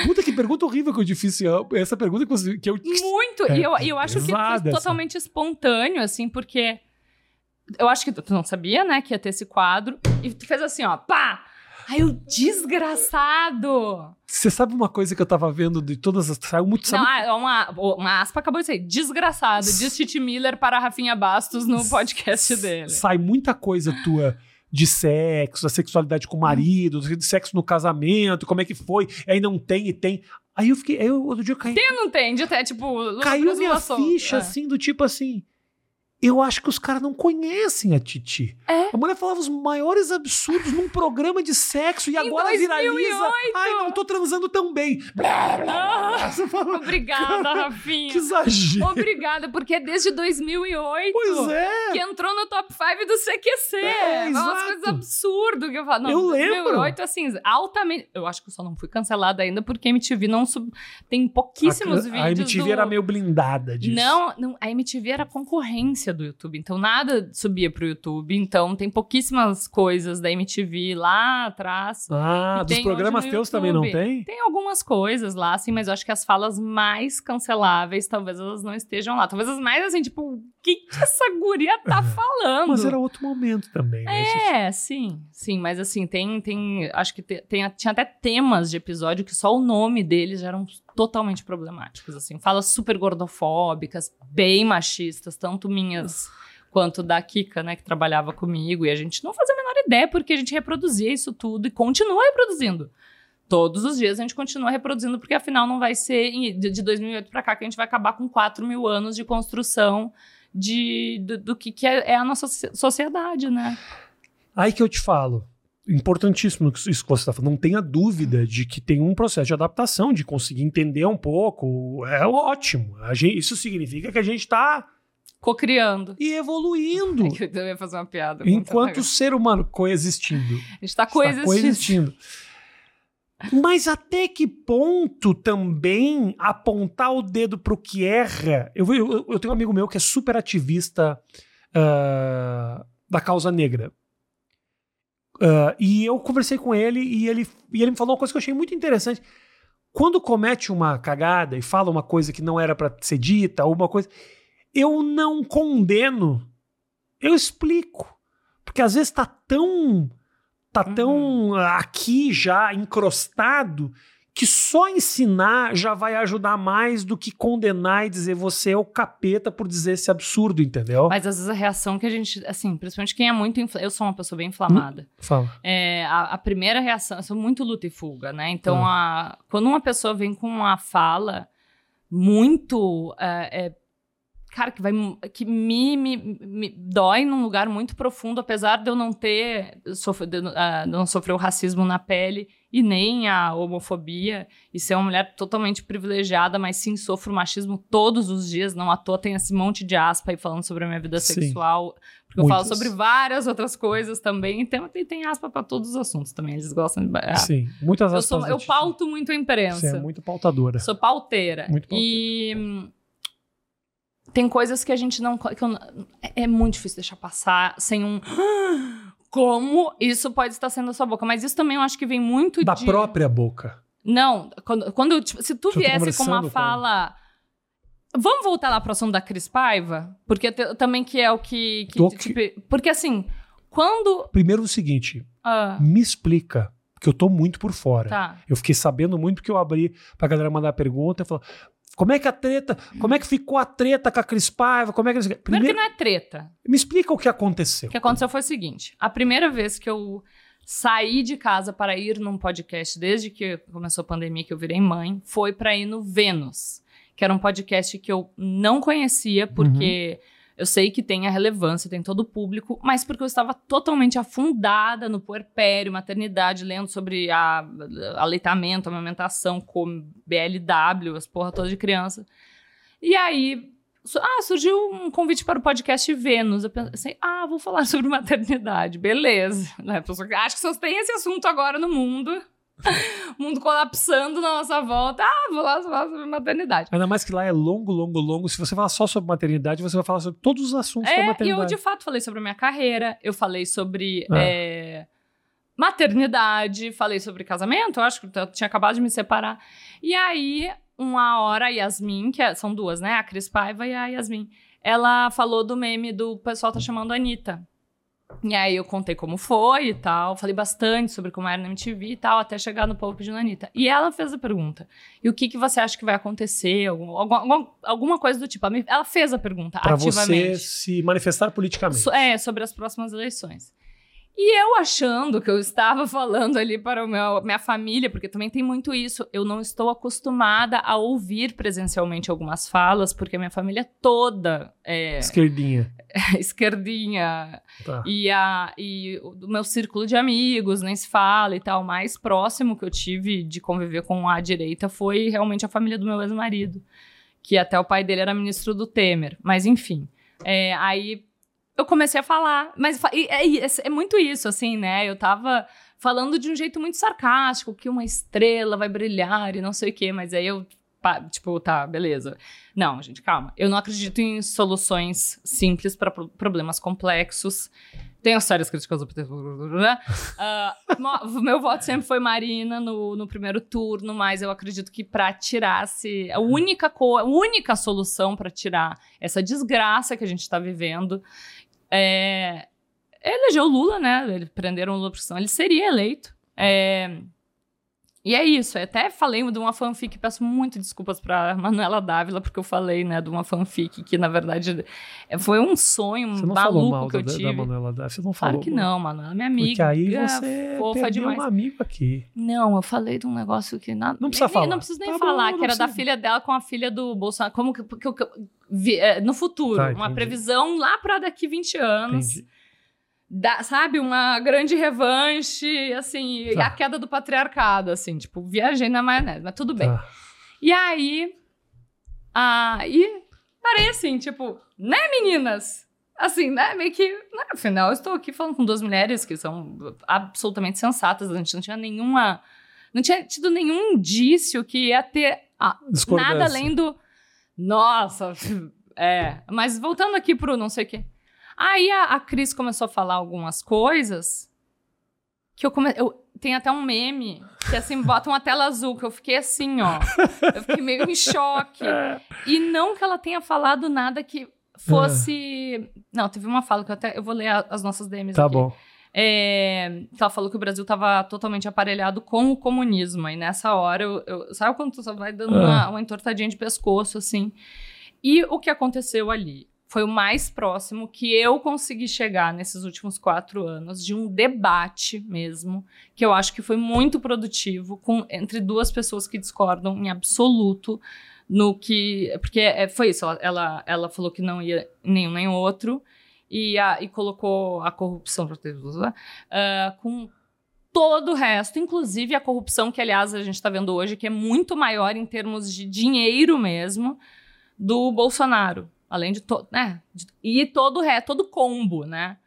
Puta, que pergunta horrível que eu difícil. Essa pergunta que, eu. Muito! É, e eu, eu acho que foi totalmente espontâneo, assim, porque eu acho que tu não sabia, né, que ia ter esse quadro. E tu fez assim, ó, pá! Aí o desgraçado! Você sabe uma coisa que eu tava vendo de todas as. Saiu muito. Sabe... Não, é uma, uma aspa acabou de sair. Desgraçado. Diz Titi Miller para Rafinha Bastos no podcast dele. Sai muita coisa tua de sexo, da sexualidade com o marido, de sexo no casamento, como é que foi, aí não tem e tem. Aí eu fiquei. Aí eu, outro dia eu caí. Tem ou não tem? De até, tipo. Caiu minha ficha, é. assim, do tipo assim eu acho que os caras não conhecem a Titi. É? A mulher falava os maiores absurdos num programa de sexo e em agora 2008. viraliza. Ai, não tô transando tão bem. Fala, obrigada, cara, Rafinha. Que exagero. Obrigada, porque é desde 2008. Pois é. Que entrou no top 5 do CQC. É, umas coisas absurdas que eu falo. Não, eu lembro. 2008, assim, altamente. Eu acho que eu só não fui cancelada ainda porque a MTV não sub... tem pouquíssimos a, vídeos. A MTV do... era meio blindada disso. Não, não, a MTV era concorrência do YouTube. Então nada subia pro YouTube. Então tem pouquíssimas coisas da MTV lá atrás. Ah, dos programas teus também não tem? Tem algumas coisas lá, assim, mas eu acho que as falas mais canceláveis talvez elas não estejam lá. Talvez as mais assim, tipo, o que, que essa guria tá <laughs> falando? Mas era outro momento também, né? É, sim, sim, mas assim, tem, tem acho que tem, tem, tinha até temas de episódio que só o nome deles já eram totalmente problemáticos, assim, falas super gordofóbicas, bem machistas, tanto minhas quanto da Kika, né, que trabalhava comigo, e a gente não fazia a menor ideia porque a gente reproduzia isso tudo e continua reproduzindo. Todos os dias a gente continua reproduzindo, porque afinal não vai ser de 2008 para cá que a gente vai acabar com 4 mil anos de construção de, do, do que, que é, é a nossa sociedade, né? Aí que eu te falo, importantíssimo isso que você está falando. Não tenha dúvida de que tem um processo de adaptação, de conseguir entender um pouco. É ótimo. Gente, isso significa que a gente está Cocriando. E evoluindo. Eu ia fazer uma piada. Enquanto ser humano coexistindo. A gente tá coexistindo. coexistindo. Mas até que ponto também apontar o dedo pro que erra? Eu, eu, eu tenho um amigo meu que é super ativista uh, da causa negra. Uh, e eu conversei com ele e, ele e ele me falou uma coisa que eu achei muito interessante. Quando comete uma cagada e fala uma coisa que não era para ser dita, ou uma coisa, eu não condeno, eu explico. Porque às vezes tá tão tá uhum. tão aqui já encrostado que só ensinar já vai ajudar mais do que condenar e dizer você é o capeta por dizer esse absurdo, entendeu? Mas às vezes a reação que a gente, assim, principalmente quem é muito. Infla... Eu sou uma pessoa bem inflamada. Hum, fala. É, a, a, primeira reação, eu sou muito luta e fuga, né? Então, ah. a, quando uma pessoa vem com uma fala muito. É, é, cara, que vai que me, me, me, dói num lugar muito profundo, apesar de eu não ter sofre, de, uh, não sofrer o racismo na pele e nem a homofobia e ser uma mulher totalmente privilegiada, mas sim sofro machismo todos os dias, não à toa tem esse monte de aspa aí falando sobre a minha vida sim. sexual, porque Muitas. eu falo sobre várias outras coisas também, então tem, tem aspa para todos os assuntos também, eles gostam de... Ah, sim, muitas aspas. Eu, sou, eu pauto muito a imprensa. Você é muito pautadora. Sou pauteira. Muito pauteira. E tem coisas que a gente não. Que eu, é muito difícil deixar passar sem um. Como isso pode estar sendo a sua boca? Mas isso também eu acho que vem muito da de... própria boca. Não, quando, quando tipo, se tu viesse com uma fala. Com... Vamos voltar lá pro assunto da Cris Paiva? Porque te, também que é o que. que tipo, porque assim, quando. Primeiro o seguinte: uh... me explica porque eu tô muito por fora. Tá. Eu fiquei sabendo muito porque eu abri pra galera mandar pergunta e falou: como é que a treta, como é que ficou a treta com a Cris Paiva? Como é que... Primeiro, Primeiro que não é treta. Me explica o que aconteceu. O que aconteceu foi o seguinte: a primeira vez que eu saí de casa para ir num podcast, desde que começou a pandemia, que eu virei mãe, foi para ir no Vênus, que era um podcast que eu não conhecia, porque. Uhum eu sei que tem a relevância, tem todo o público, mas porque eu estava totalmente afundada no puerpério, maternidade, lendo sobre a, aleitamento, amamentação, com BLW, as porra toda de criança. E aí, ah, surgiu um convite para o podcast Vênus. Eu pensei, ah, vou falar <laughs> sobre maternidade, beleza. Né? Acho que só tem esse assunto agora no mundo. O <laughs> mundo colapsando na nossa volta. Ah, vou lá falar sobre maternidade. Ainda mais que lá é longo, longo, longo. Se você falar só sobre maternidade, você vai falar sobre todos os assuntos é, da maternidade. E eu, de fato, falei sobre a minha carreira, eu falei sobre ah. é, maternidade, falei sobre casamento, eu acho que eu tinha acabado de me separar. E aí, uma hora, a Yasmin, que é, são duas, né? A Cris Paiva e a Yasmin. Ela falou do meme do pessoal tá chamando a Anitta. E aí eu contei como foi e tal, falei bastante sobre como era na MTV e tal, até chegar no povo pedindo a Anitta. E ela fez a pergunta, e o que, que você acha que vai acontecer? Algum, alguma, alguma coisa do tipo. Ela fez a pergunta pra ativamente. você se manifestar politicamente. So, é, sobre as próximas eleições. E eu achando que eu estava <laughs> falando ali para o meu, minha família, porque também tem muito isso, eu não estou acostumada a ouvir presencialmente algumas falas, porque a minha família toda é. Esquerdinha. <laughs> esquerdinha. Tá. E, a, e o meu círculo de amigos nem se fala e tal. O mais próximo que eu tive de conviver com a direita foi realmente a família do meu ex-marido, que até o pai dele era ministro do Temer. Mas enfim. É, aí eu comecei a falar. Mas é, é, muito isso, assim, né? Eu tava falando de um jeito muito sarcástico, que uma estrela vai brilhar e não sei o quê, mas aí eu, tipo, tá, beleza. Não, gente, calma. Eu não acredito em soluções simples para problemas complexos. Tenho sérias críticas do Peter. Uh, <laughs> meu voto sempre foi Marina no, no primeiro turno, mas eu acredito que para tirar-se. A única, a única solução para tirar essa desgraça que a gente está vivendo é, elegeu Lula, né? Prenderam o Lula por ele seria eleito. É, e é isso. Eu até falei de uma fanfic, peço muito desculpas pra Manuela Dávila, porque eu falei, né, de uma fanfic que, na verdade, foi um sonho, um maluco que eu da, tive. Da Manuela Dávila. Você não falou claro que não, Manuela, minha amiga. Porque aí você fofa demais. um amigo aqui. Não, eu falei de um negócio que... Não precisa nem, falar. Não preciso nem tá falar, bom, que era precisa. da filha dela com a filha do Bolsonaro. Como que... que, que é, no futuro, tá, uma previsão lá para daqui 20 anos. Entendi da, sabe, uma grande revanche, assim, tá. a queda do patriarcado, assim, tipo, viajei na maionese, mas tudo bem. Tá. E aí, aí, parei assim, tipo, né, meninas? Assim, né? Meio que. Né, afinal, eu estou aqui falando com duas mulheres que são absolutamente sensatas. A gente não tinha nenhuma. Não tinha tido nenhum indício que ia ter ah, nada além do. Nossa, é. Mas voltando aqui pro não sei o quê. Aí a, a Cris começou a falar algumas coisas que eu comecei. Tem até um meme que assim, bota uma tela azul, que eu fiquei assim, ó. Eu fiquei meio em choque. <laughs> E não que ela tenha falado nada que fosse. É. Não, teve uma fala que eu até. Eu vou ler as nossas DMs tá aqui. Tá bom. É, que ela falou que o Brasil estava totalmente aparelhado com o comunismo. E nessa hora, eu, eu, sabe quando tu só vai dando é. uma, uma entortadinha de pescoço, assim? E o que aconteceu ali? Foi o mais próximo que eu consegui chegar nesses últimos quatro anos de um debate mesmo, que eu acho que foi muito produtivo, com, entre duas pessoas que discordam em absoluto no que. Porque é, foi isso, ela, ela, falou que não ia nenhum nem outro, e, a, e colocou a corrupção uh, com todo o resto, inclusive a corrupção, que aliás a gente está vendo hoje, que é muito maior em termos de dinheiro mesmo, do Bolsonaro. Além de todo, né? E todo resto, todo combo, né?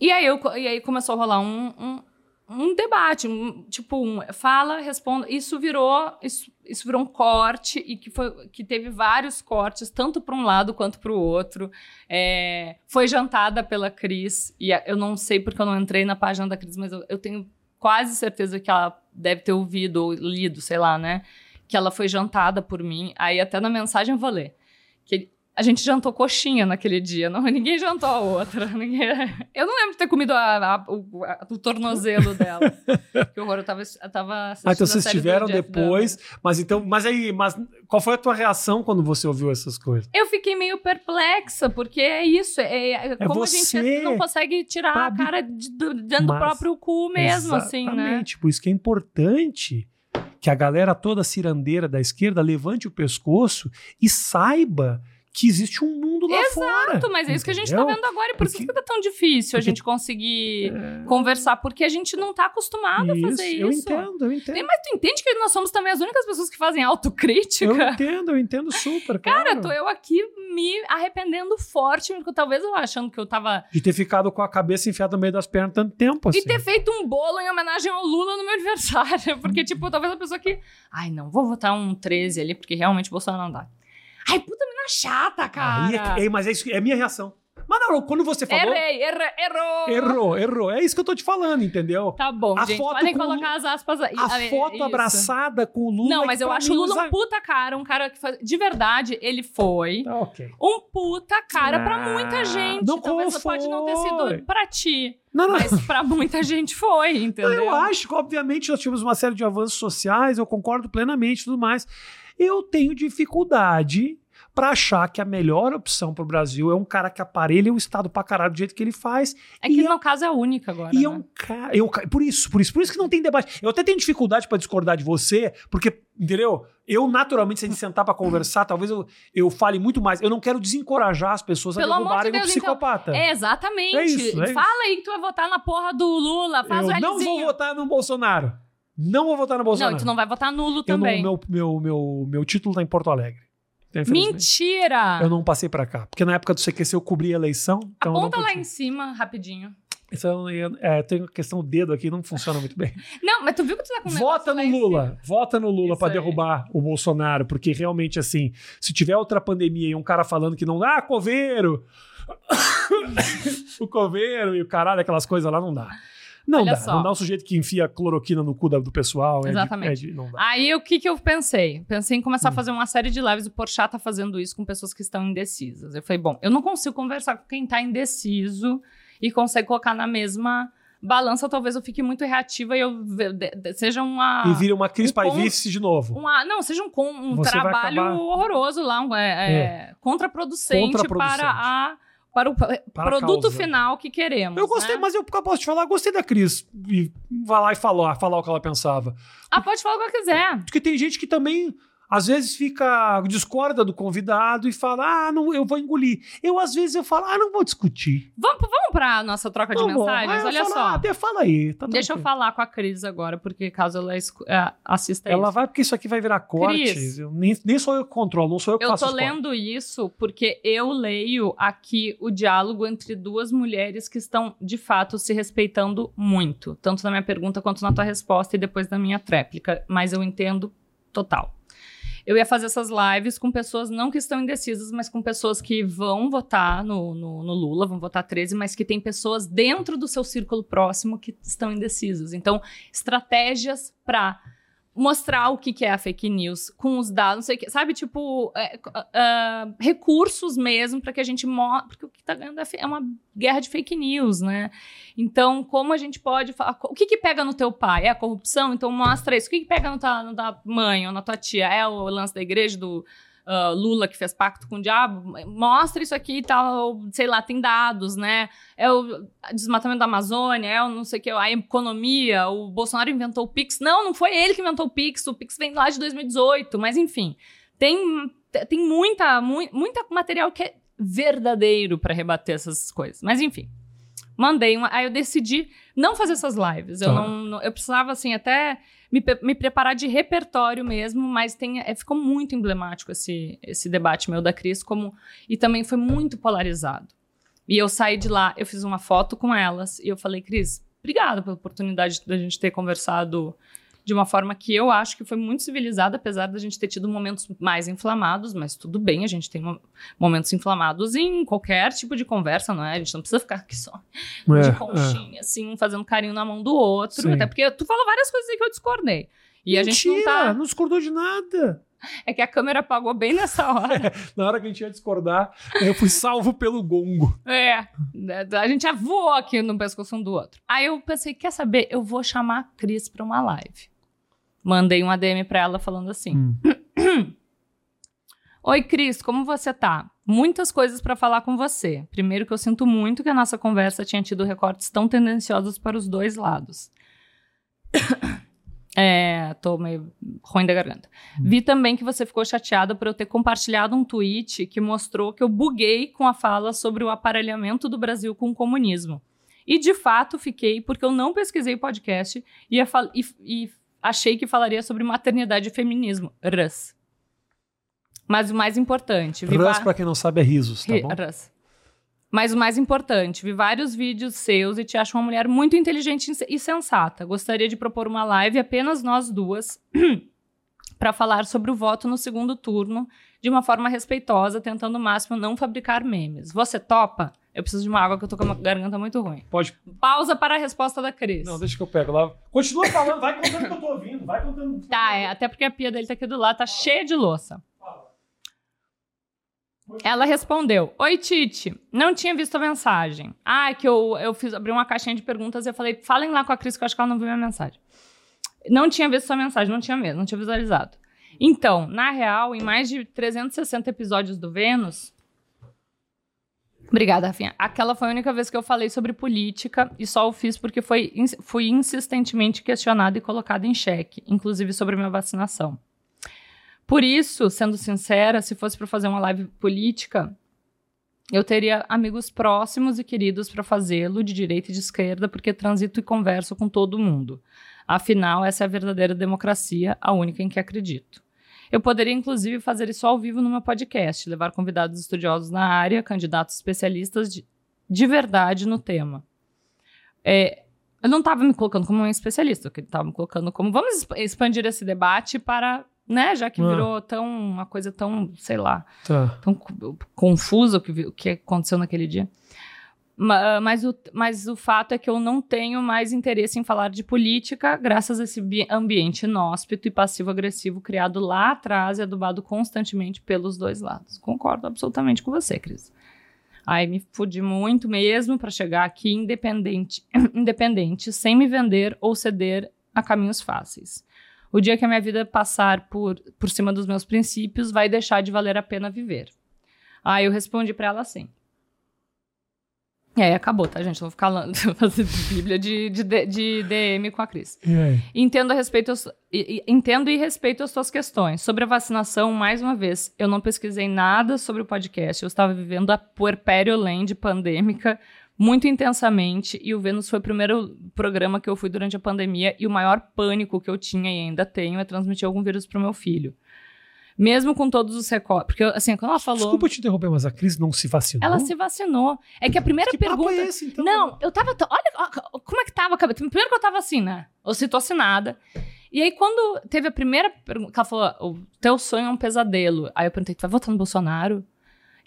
E aí, eu, e aí começou a rolar um, um, um debate, um, tipo, um, fala, responda. Isso virou, isso, isso virou um corte e que, foi, que teve vários cortes, tanto para um lado quanto para o outro. É, foi jantada pela Cris, e eu não sei porque eu não entrei na página da Cris, mas eu, eu tenho quase certeza que ela deve ter ouvido ou lido, sei lá, né? Que ela foi jantada por mim. Aí até na mensagem eu vou ler que a gente jantou coxinha naquele dia, não, <laughs> ninguém jantou a outra. Ninguém... <laughs> Eu não lembro de ter comido a, a, o, a, o, tornozelo dela. <laughs> que horror, eu tava, eu tava Ah, então vocês tiveram depois, mas então, mas aí, mas qual foi a tua reação quando você ouviu essas coisas? Eu fiquei meio perplexa, porque é isso, é, é, é como a gente não consegue tirar a cara de, de, dentro mas, do próprio cu mesmo, assim, né? Exatamente, por isso que é importante que a galera toda cirandeira da esquerda levante o pescoço e saiba que existe um mundo lá Exato, fora. Exato, mas é isso que a gente está vendo agora e por porque, isso que tá tão difícil porque, a gente conseguir é... conversar, porque a gente não está acostumado isso, a fazer isso. Eu entendo, eu entendo. Mas tu entende que nós somos também as únicas pessoas que fazem autocrítica? Eu entendo, eu entendo super, <laughs> Cara, claro. tô eu aqui me arrependendo forte, porque talvez eu achando que eu tava... De ter ficado com a cabeça enfiada no meio das pernas tanto tempo, assim. E ter feito um bolo em homenagem ao Lula no meu aniversário, <laughs> porque, tipo, talvez a pessoa que... Ai, não, vou votar um 13 ali, porque realmente Bolsonaro não dá. Ai, puta menina chata, cara. Aí é, mas é, isso, é a minha reação. Mas não, quando você falou. Errei, erra, errou. Errou, errou. É isso que eu tô te falando, entendeu? Tá bom, a gente. Foto Podem colocar as aspas aí. A ah, foto isso. abraçada com o Lula. Não, mas eu acho o Lula usa... um puta cara. Um cara que faz. De verdade, ele foi. Tá, okay. Um puta cara ah, pra muita gente. Não Talvez foi. pode não ter sido pra ti. Não, não. Mas pra muita gente foi, entendeu? Eu acho que, obviamente, nós tivemos uma série de avanços sociais, eu concordo plenamente e tudo mais. Eu tenho dificuldade para achar que a melhor opção para o Brasil é um cara que aparelha o Estado para caralho do jeito que ele faz. É que no é, caso é a única agora. E né? é um cara. Eu, por isso, por isso, por isso que não tem debate. Eu até tenho dificuldade para discordar de você, porque, entendeu? Eu, naturalmente, se a gente sentar para conversar, talvez eu, eu fale muito mais. Eu não quero desencorajar as pessoas Pelo a derrubarem de Deus, um psicopata. Então, é, exatamente. É isso, é Fala aí que tu vai votar na porra do Lula, faz eu o não vou votar no Bolsonaro. Não vou votar no Bolsonaro. Não, tu não vai votar nulo também. Não, meu, meu, meu, meu título tá em Porto Alegre. Mentira! Eu não passei para cá. Porque na época do CQC eu cobri a eleição. Então Aponta lá em cima, rapidinho. Isso é, tem a questão do dedo aqui, não funciona muito bem. <laughs> Não, mas tu viu que tu tá com um Vota no Lula. Vota no Lula para derrubar o Bolsonaro. Porque realmente, assim, se tiver outra pandemia e um cara falando que não. Ah, coveiro! <coughs> o coveiro e o caralho, aquelas coisas lá, não dá. Não Olha dá. Só. Não dá um sujeito que enfia cloroquina no cu do pessoal. Exatamente. É de, é de, não dá. Aí o que, que eu pensei? Pensei em começar hum. a fazer uma série de lives. O Porchat tá fazendo isso com pessoas que estão indecisas. Eu falei, bom, eu não consigo conversar com quem tá indeciso e consegue colocar na mesma balança, talvez eu fique muito reativa e eu seja uma. E vire uma Cris um Paivice de novo. Uma, não, seja um, um trabalho acabar... horroroso lá, um, é, é. É, contraproducente, contraproducente, para a para o para produto final que queremos. Eu gostei, né? mas eu posso te falar, gostei da Cris. E vai lá e falar, falar o que ela pensava. Ah, pode falar o que quiser. Porque tem gente que também às vezes fica discorda do convidado e fala: "Ah, não, eu vou engolir". Eu às vezes eu falo: "Ah, não vou discutir". Vamos, vamos para nossa troca de vou. mensagens. Eu Olha falo, só. "Ah, fala aí. tá Deixa eu tranquilo". falar com a Cris agora, porque caso ela é, assista Ela isso. vai porque isso aqui vai virar corte. Cris. Eu nem, nem sou eu que controlo, não sou eu que Eu faço tô os cortes. lendo isso porque eu leio aqui o diálogo entre duas mulheres que estão, de fato, se respeitando muito. Tanto na minha pergunta quanto na tua resposta e depois da minha tréplica. Mas eu entendo total. Eu ia fazer essas lives com pessoas não que estão indecisas, mas com pessoas que vão votar no, no, no Lula, vão votar 13, mas que tem pessoas dentro do seu círculo próximo que estão indecisas. Então, estratégias para mostrar o que, é a fake news com os dados, não sei o que, sabe? Tipo, é, ah, recursos mesmo para que a gente mostre. Porque o que está ganhando é é uma guerra de fake news, né? Então, como a gente pode falar. O que, que pega no teu pai? É a corrupção? Então, mostra isso. O que, que pega no tua, tua mãe ou na tua tia? É o lance da igreja do. Ah, Lula que fez pacto com o diabo, mostra isso aqui e tal, sei lá, tem dados, né? É o desmatamento da Amazônia, é o não sei o que, a economia, o Bolsonaro inventou o Pix. Não, não foi ele que inventou o Pix, o Pix vem lá de 2018, mas enfim, tem, tem muita, mu- muita material que é verdadeiro para rebater essas coisas. Mas enfim, mandei uma, aí eu decidi não fazer essas lives. Eu Tá. não, não- eu precisava assim até me, me preparar de repertório mesmo, mas tem, é, ficou muito emblemático esse, esse debate meu da Cris, como e também foi muito polarizado. E eu saí de lá, eu fiz uma foto com elas e eu falei, Cris, obrigada pela oportunidade da gente ter conversado de uma forma que eu acho que foi muito civilizada, apesar da gente ter tido momentos mais inflamados, mas tudo bem, a gente tem mo- momentos inflamados em qualquer tipo de conversa, não é? A gente não precisa ficar aqui só É, de é. conchinha, assim, um fazendo carinho na mão do outro, Sim. até porque tu fala várias coisas aí que eu discordei. E a gente não Mentira, tá. não discordou de nada. É que a câmera apagou bem nessa hora. <laughs> Na hora que a gente ia discordar, eu fui salvo pelo gongo. É, a gente já voou aqui no pescoço um do outro. Aí eu pensei, quer saber? Eu vou chamar a Cris pra uma live. Mandei um ADM pra ela falando assim: Hum. <clears throat> Oi, Cris, como você tá? Muitas coisas pra falar com você. Primeiro que eu sinto muito que a nossa conversa tinha tido recortes tão tendenciosos para os dois lados. <clears throat> É, tô meio ruim da garganta. Vi também que você ficou chateada por eu ter compartilhado um tweet que mostrou que eu buguei com a fala sobre o aparelhamento do Brasil com o comunismo. E de fato fiquei porque eu não pesquisei o podcast e, e- e achei que falaria sobre maternidade e feminismo. Rus. Mas o mais importante, vi Russ, va- pra quem não sabe, é risos, tá bom? Rus. Mas o mais importante, vi vários vídeos seus e te acho uma mulher muito inteligente e sensata. Gostaria de propor uma live apenas nós duas <clears throat> para falar sobre o voto no segundo turno de uma forma respeitosa, tentando o máximo não fabricar memes. Você topa? Eu preciso de uma água que eu tô com a garganta muito ruim. Pode. Pausa para a resposta da Cris. Não, deixa que eu pego lá. Continua falando, vai contando que eu tô ouvindo, vai contando. Tá, é, até porque a pia dele tá aqui do lado, tá cheia de louça. Ela respondeu: Oi, Titi. Não tinha visto a mensagem. Ah, é que eu, eu fiz, abri uma caixinha de perguntas e eu falei: falem lá com a Cris, que eu acho que ela não viu minha mensagem. Não tinha visto sua mensagem, não tinha mesmo, não tinha visualizado. Então, na real, em mais de 360 episódios do Vênus. Obrigada, Rafinha. Aquela foi a única vez que eu falei sobre política e só o fiz porque foi, fui insistentemente questionada e colocada em xeque, inclusive sobre minha vacinação. Por isso, sendo sincera, se fosse para fazer uma live política, eu teria amigos próximos e queridos para fazê-lo, de direita e de esquerda, porque transito e converso com todo mundo. Afinal, essa é a verdadeira democracia, a única em que acredito. Eu poderia, inclusive, fazer isso ao vivo no meu podcast, levar convidados estudiosos na área, candidatos especialistas de, de verdade no tema. É, eu não estava me colocando como um especialista, eu estava me colocando como. Vamos exp- expandir esse debate para. Né, já que Ah. virou tão uma coisa tão, sei lá, Tá. tão co- confusa o que, o que aconteceu naquele dia. Ma- Mas o, mas o fato é que eu não tenho mais interesse em falar de política, graças a esse bi- ambiente inóspito e passivo-agressivo criado lá atrás e adubado constantemente pelos dois lados. Concordo absolutamente com você, Cris. Aí me fudi muito mesmo para chegar aqui independente, <clears throat> independente, sem me vender ou ceder a caminhos fáceis. O dia que a minha vida passar por, por cima dos meus princípios vai deixar de valer a pena viver. Aí eu respondi para ela assim: É, acabou, tá, gente? Eu vou ficar <laughs> fazendo bíblia de, de, de, DM com a Cris. Entendo a respeito, entendo e respeito as suas questões. Sobre a vacinação, mais uma vez, eu não pesquisei nada sobre o podcast. Eu estava vivendo a puerpério land pandêmica muito intensamente e o Vênus foi o primeiro programa que eu fui durante a pandemia e o maior pânico que eu tinha e ainda tenho é transmitir algum vírus para o meu filho. Mesmo com todos os recortes. Porque, assim, quando ela falou. Desculpa te interromper, mas a Cris não se vacinou? Ela se vacinou. É que a primeira que pergunta. Papo é esse, então? Não, eu tava. Olha como é que tava a cabeça. Primeiro que eu tava assim, né? Eu se tô assinada. E aí, quando teve a primeira pergunta, ela falou: o teu sonho é um pesadelo. Aí eu perguntei: tu vai votar no Bolsonaro?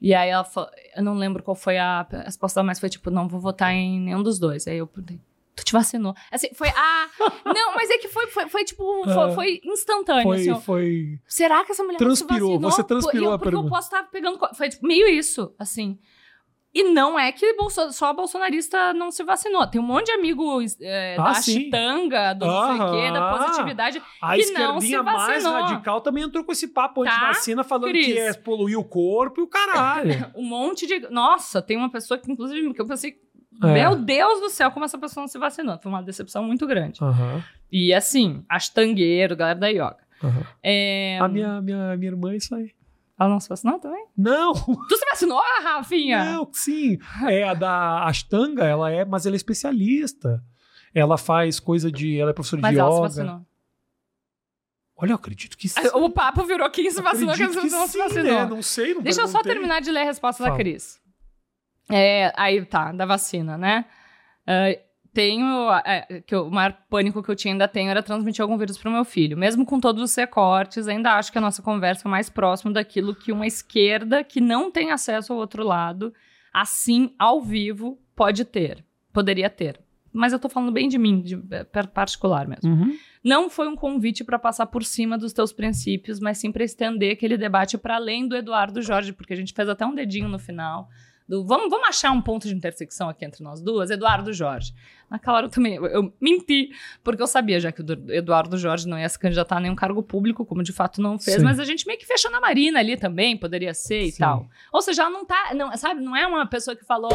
E aí ela falou, eu não lembro qual foi a, a resposta, mas foi tipo, não vou votar em nenhum dos dois. Aí eu perguntei, tu te vacinou? Assim, foi, ah, <laughs> não, mas é que foi, foi, foi tipo, foi, foi instantâneo. Foi, assim, foi... Será que essa mulher transpirou, se vacinou? Você transpirou eu, a pergunta. Porque eu posso estar pegando, foi tipo, meio isso, assim. E não é que bolso, só bolsonarista não se vacinou. Tem um monte de amigo é, Ah, da sim. chitanga, do não sei o quê, da positividade, A que não se esquerdinha mais vacinou. radical também entrou com esse papo Tá, anti-vacina, falando Cris? que é poluir o corpo e o caralho. <laughs> Um monte de. Nossa, tem uma pessoa que, inclusive, que eu pensei. É. Meu Deus do céu, como essa pessoa não se vacinou. Foi uma decepção muito grande. Aham, E assim, astangueiro, galera da yoga. aham. É, A minha, minha, minha irmã, é isso aí. Ela não se vacinou também? Não, Tu se vacinou, <laughs> Rafinha? não, sim. É a da Ashtanga, ela é, mas ela é especialista. Ela faz coisa de. Ela é professora Mas de ela se yoga. vacinou. Olha, eu acredito que sim. O papo virou quem se vacinou, quem não se sim, vacinou. né? Não sei, não Deixa eu só terminar de ler a resposta da Fala. Cris. É, aí tá, da vacina, né? Ah, tenho. é, que o maior pânico que eu tinha ainda tenho era transmitir algum vírus pro meu filho. Mesmo com todos os recortes, ainda acho que a nossa conversa é mais próximo daquilo que uma esquerda que não tem acesso ao outro lado, assim, ao vivo, pode ter. Poderia ter. Mas eu tô falando bem de mim, de é, per- particular mesmo. Uhum. Não foi um convite para passar por cima dos teus princípios, mas sim para estender aquele debate para além do Eduardo Jorge, porque a gente fez até um dedinho no final. Do, vamos, vamos achar um ponto de intersecção aqui entre nós duas, Eduardo Jorge. Naquela hora eu também eu, eu menti, porque eu sabia já que o do- Eduardo Jorge não ia se candidatar a nenhum cargo público, como de fato não fez, Sim. mas a gente meio que fechou na Marina ali também, poderia ser e Sim. tal. Ou seja, ela não tá, não, sabe, não é uma pessoa que falou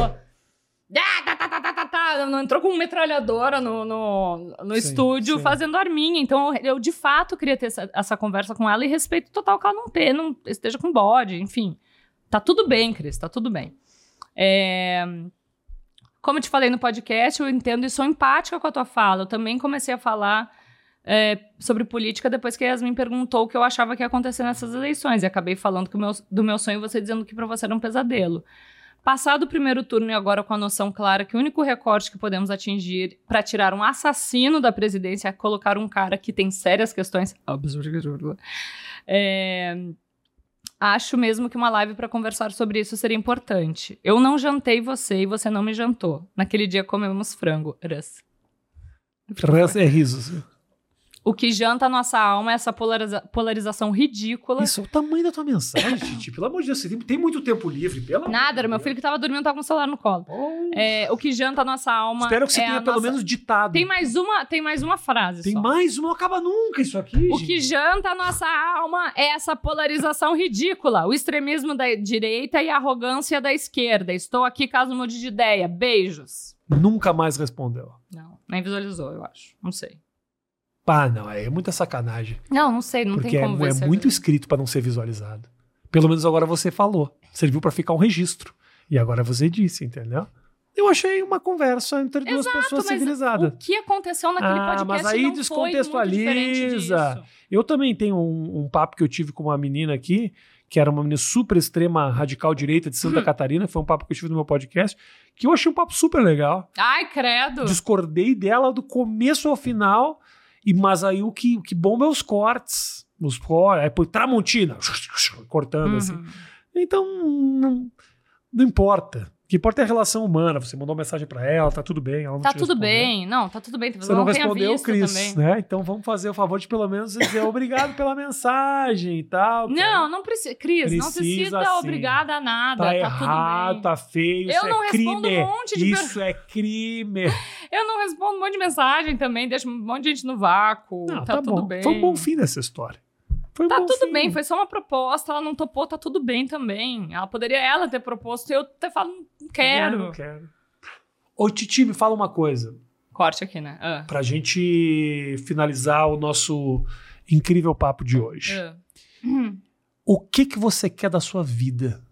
"Ah, tá, tá, tá, tá, tá, tá", não entrou com metralhadora no, no, no Sim, estúdio sim. fazendo arminha. Então, eu, eu, de fato queria ter essa, essa conversa com ela e respeito total que ela não, ter, não esteja com bode, enfim. Tá tudo bem, Cris, tá tudo bem. É, Como eu te falei no podcast, eu entendo e sou empática com a tua fala. Eu também comecei a falar é, sobre política depois que a Yasmin perguntou o que eu achava que ia acontecer nessas eleições. E acabei falando que meu, do meu sonho, você dizendo que pra você era um pesadelo. Passado o primeiro turno e agora com a noção clara que o único recorte que podemos atingir para tirar um assassino da presidência é colocar um cara que tem sérias questões. <laughs> É, acho mesmo que uma live para conversar sobre isso seria importante. Eu não jantei você e você não me jantou. Naquele dia comemos frango. Rus. Res- É risos. O que janta a nossa alma é essa polariza- polarização ridícula. Isso é o tamanho da tua mensagem, Titi. Pelo amor de Deus, você tem, tem muito tempo livre, pelo amor Nada, era meu filho que tava dormindo, tava com o celular no colo. Oh, É, o que janta a nossa alma. Espero que você é tenha pelo nossa- menos ditado. Tem mais uma, tem mais uma frase Tem só. mais uma, não acaba nunca isso aqui. O gente. que janta a nossa alma é essa polarização ridícula, o extremismo da direita e a arrogância da esquerda. Estou aqui caso mude de ideia. Beijos. Nunca mais respondeu. Não, nem visualizou, eu acho. Não sei. Ah, não, é muita sacanagem. Não, não sei, não porque tem é, como ver. é se muito escrito pra não ser visualizado. Pelo menos agora você falou. Serviu pra ficar um registro. E agora você disse, entendeu? Eu achei uma conversa entre duas Exato, pessoas mas civilizadas. O que aconteceu naquele Ah, podcast mas aí descontextualiza. Eu também tenho um, um papo que eu tive com uma menina aqui, que era uma menina super extrema, radical direita de Santa Hum. <laughs> Catarina. Foi um papo que eu tive no meu podcast, que eu achei um papo super legal. Ai, credo. Discordei dela do começo ao final, e mas aí o que, o que bomba é os cortes. Os cortes, aí põe Tramontina, cortando assim. Uhum. Então, não, não importa. Que importa é a relação humana. Você mandou mensagem pra ela, tá tudo bem. Ela não Tá tudo bem. Não, tá tudo bem. Talvez Você não não respondeu o Cris, né? Então vamos fazer o favor de pelo menos dizer <laughs> obrigado pela mensagem e tal. Não, não precisa. Cris, não se Precisa sinta sim. obrigada a nada. Tá, Tá, errado, tudo bem. tá feio, Eu não é respondo crime. um monte de isso é crime. <laughs> Eu não respondo um monte de mensagem também, deixo um monte de gente no vácuo. Não, tá, tudo bom. bem. Foi um bom fim dessa história. Foi Tá bom tudo fim. bem, foi só uma proposta, ela não topou, tá tudo bem também. Ela poderia ela ter proposto e eu ter falado, não quero. Não, não quero. Ô, Titi, me fala uma coisa. Corte aqui, né? Uh. Pra gente finalizar o nosso incrível papo de hoje. Uh. O que que você quer da sua vida?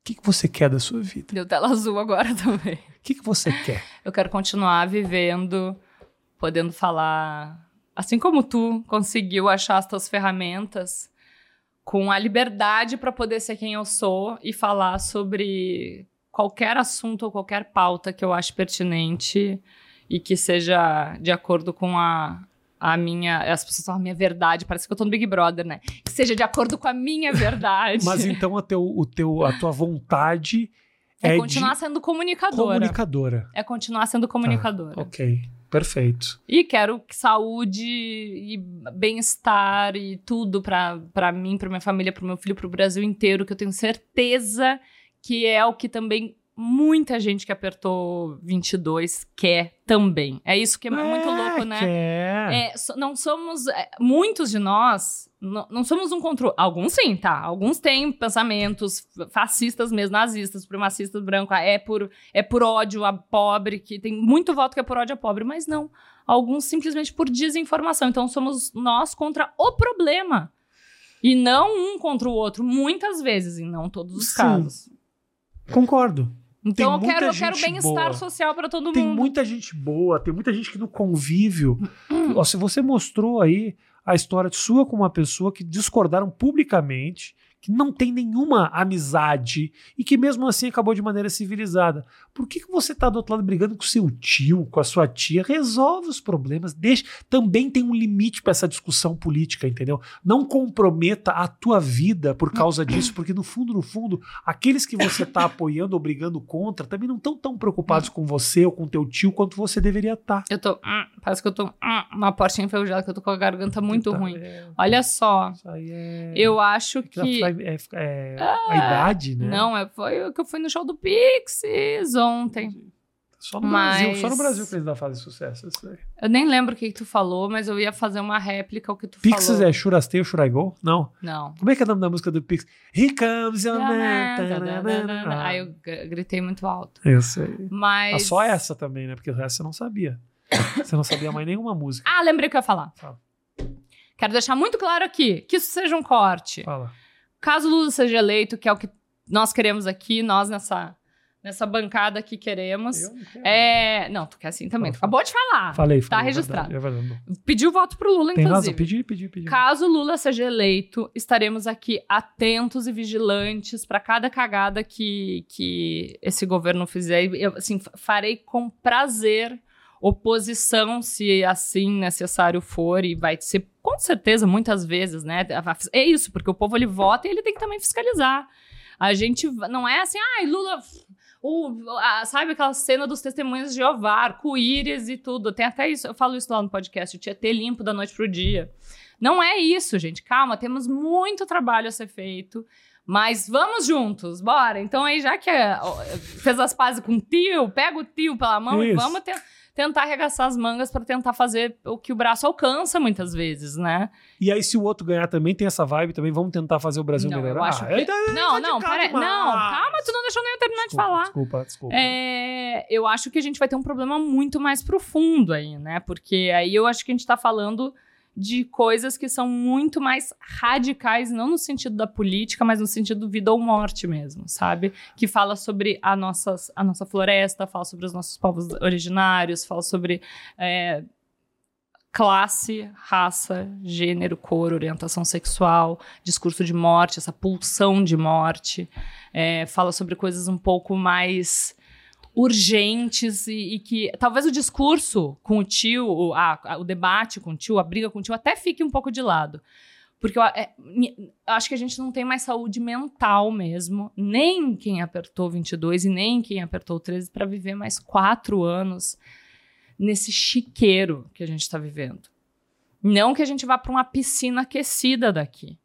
O que que você quer da sua vida? Deu tela azul agora <laughs> também. O que que você quer? Eu quero continuar vivendo, podendo falar, assim como tu conseguiu achar as tuas ferramentas, com a liberdade para poder ser quem eu sou e falar sobre qualquer assunto ou qualquer pauta que eu ache pertinente e que seja de acordo com a, a minha. As pessoas falam a minha verdade, parece que eu tô no Big Brother, né? Que seja de acordo com a minha verdade. Mas então a, teu, o teu, a tua vontade é, é continuar sendo comunicadora. Comunicadora. É continuar sendo comunicadora. Ah, ok. Perfeito. E quero saúde e bem-estar e tudo para mim, para minha família, para meu filho, para o Brasil inteiro, que eu tenho certeza que é o que também muita gente que apertou 22 quer também. É isso que é, é muito louco, né? Quer. É, não somos. É, muitos de nós não, não somos um controle. Alguns sim, tá? Alguns têm pensamentos fascistas mesmo, nazistas, supremacistas branco. Ah, é por, é por ódio a pobre, que tem muito voto que é por ódio a pobre, mas não. Alguns simplesmente por desinformação. Então somos nós contra o problema. E não um contra o outro, muitas vezes, e não todos os sim. casos. Concordo. Então eu quero, eu quero bem-estar social para todo tem mundo. Tem muita gente boa, tem muita gente que no convívio. <clears throat> se você mostrou aí a história sua com uma pessoa que discordaram publicamente, que não tem nenhuma amizade e que mesmo assim acabou de maneira civilizada. Por que, que você está do outro lado brigando com seu tio, com a sua tia? Resolve os problemas, deixa. Também tem um limite para essa discussão política, entendeu? Não comprometa a tua vida por causa disso, porque no fundo, no fundo, aqueles que você está apoiando ou brigando contra também não estão tão preocupados com você ou com teu tio quanto você deveria estar. Tá. Eu tô. Hum, parece que eu tô hum, uma portinha enferrujada, que eu tô com a garganta muito ruim. É, Olha só. É... Eu acho que é, é ah, a idade, né? Não, é, foi o que eu fui no show do Pixies ontem. Só no mas... Brasil, só no Brasil que eles ainda fazem sucesso. Eu nem lembro o que, que, tu falou, mas eu ia fazer uma réplica ao que tu Pixies falou. Pixies é Shurastei ou Shuraigo? Não. Não. Como é que é o nome da música do Pixies? Here comes your man. Aí eu gritei muito alto. Eu sei. Mas... Ah, só essa também, né? Porque o resto você não sabia. <coughs> você não sabia mais nenhuma música. Ah, lembrei o que eu ia falar. Fala. Quero deixar muito claro aqui que isso seja um corte. Fala. Caso Lula seja eleito, que é o que nós queremos aqui, nós nessa, nessa bancada que queremos. Eu não É... Não, tu quer assim também. Tu acabou de falar. Falei, falei. Tá registrado. É verdade, é verdade. Pediu voto pro Lula, Tem inclusive. razão, pedi, pedi, pedi. Caso Lula seja eleito, estaremos aqui atentos e vigilantes para cada cagada que, que esse governo fizer. Eu, assim, farei com prazer oposição, se assim necessário for, e vai ser com certeza muitas vezes, né? É isso, porque o povo ele vota e ele tem que também fiscalizar. A gente não é assim, ai, ah, Lula. O, a, sabe aquela cena dos testemunhos de Jeová, arco-íris e tudo. Tem até isso, eu falo isso lá no podcast, o Tietê limpo da noite pro dia. Não é isso, gente. Calma, temos muito trabalho a ser feito. Mas vamos juntos, bora. Então aí, já que é, fez as pazes com o tio, pega o tio pela mão isso. e vamos ter tentar arregaçar as mangas para tentar fazer o que o braço alcança muitas vezes, né? E aí, se o outro ganhar também, tem essa vibe também, vamos tentar fazer o Brasil não, melhorar. Eu acho ah, que... tá, não, não, pera... não, calma, tu não deixou nem eu terminar desculpa, de falar. Desculpa, desculpa. É, eu acho que a gente vai ter um problema muito mais profundo aí, né? Porque aí eu acho que a gente tá falando de coisas que são muito mais radicais, não no sentido da política, mas no sentido do vida ou morte mesmo, sabe? Que fala sobre a, nossas, a nossa floresta, fala sobre os nossos povos originários, fala sobre é, classe, raça, gênero, cor, orientação sexual, discurso de morte, essa pulsão de morte. É, fala sobre coisas um pouco mais urgentes e, e, que talvez o discurso com o tio, o, a, o debate com o tio, a briga com o tio até fique um pouco de lado. Porque eu, é, acho que a gente não tem mais saúde mental mesmo, nem quem apertou 22 e nem quem apertou 13 para viver mais quatro anos nesse chiqueiro que a gente está vivendo. Não que a gente vá para uma piscina aquecida daqui.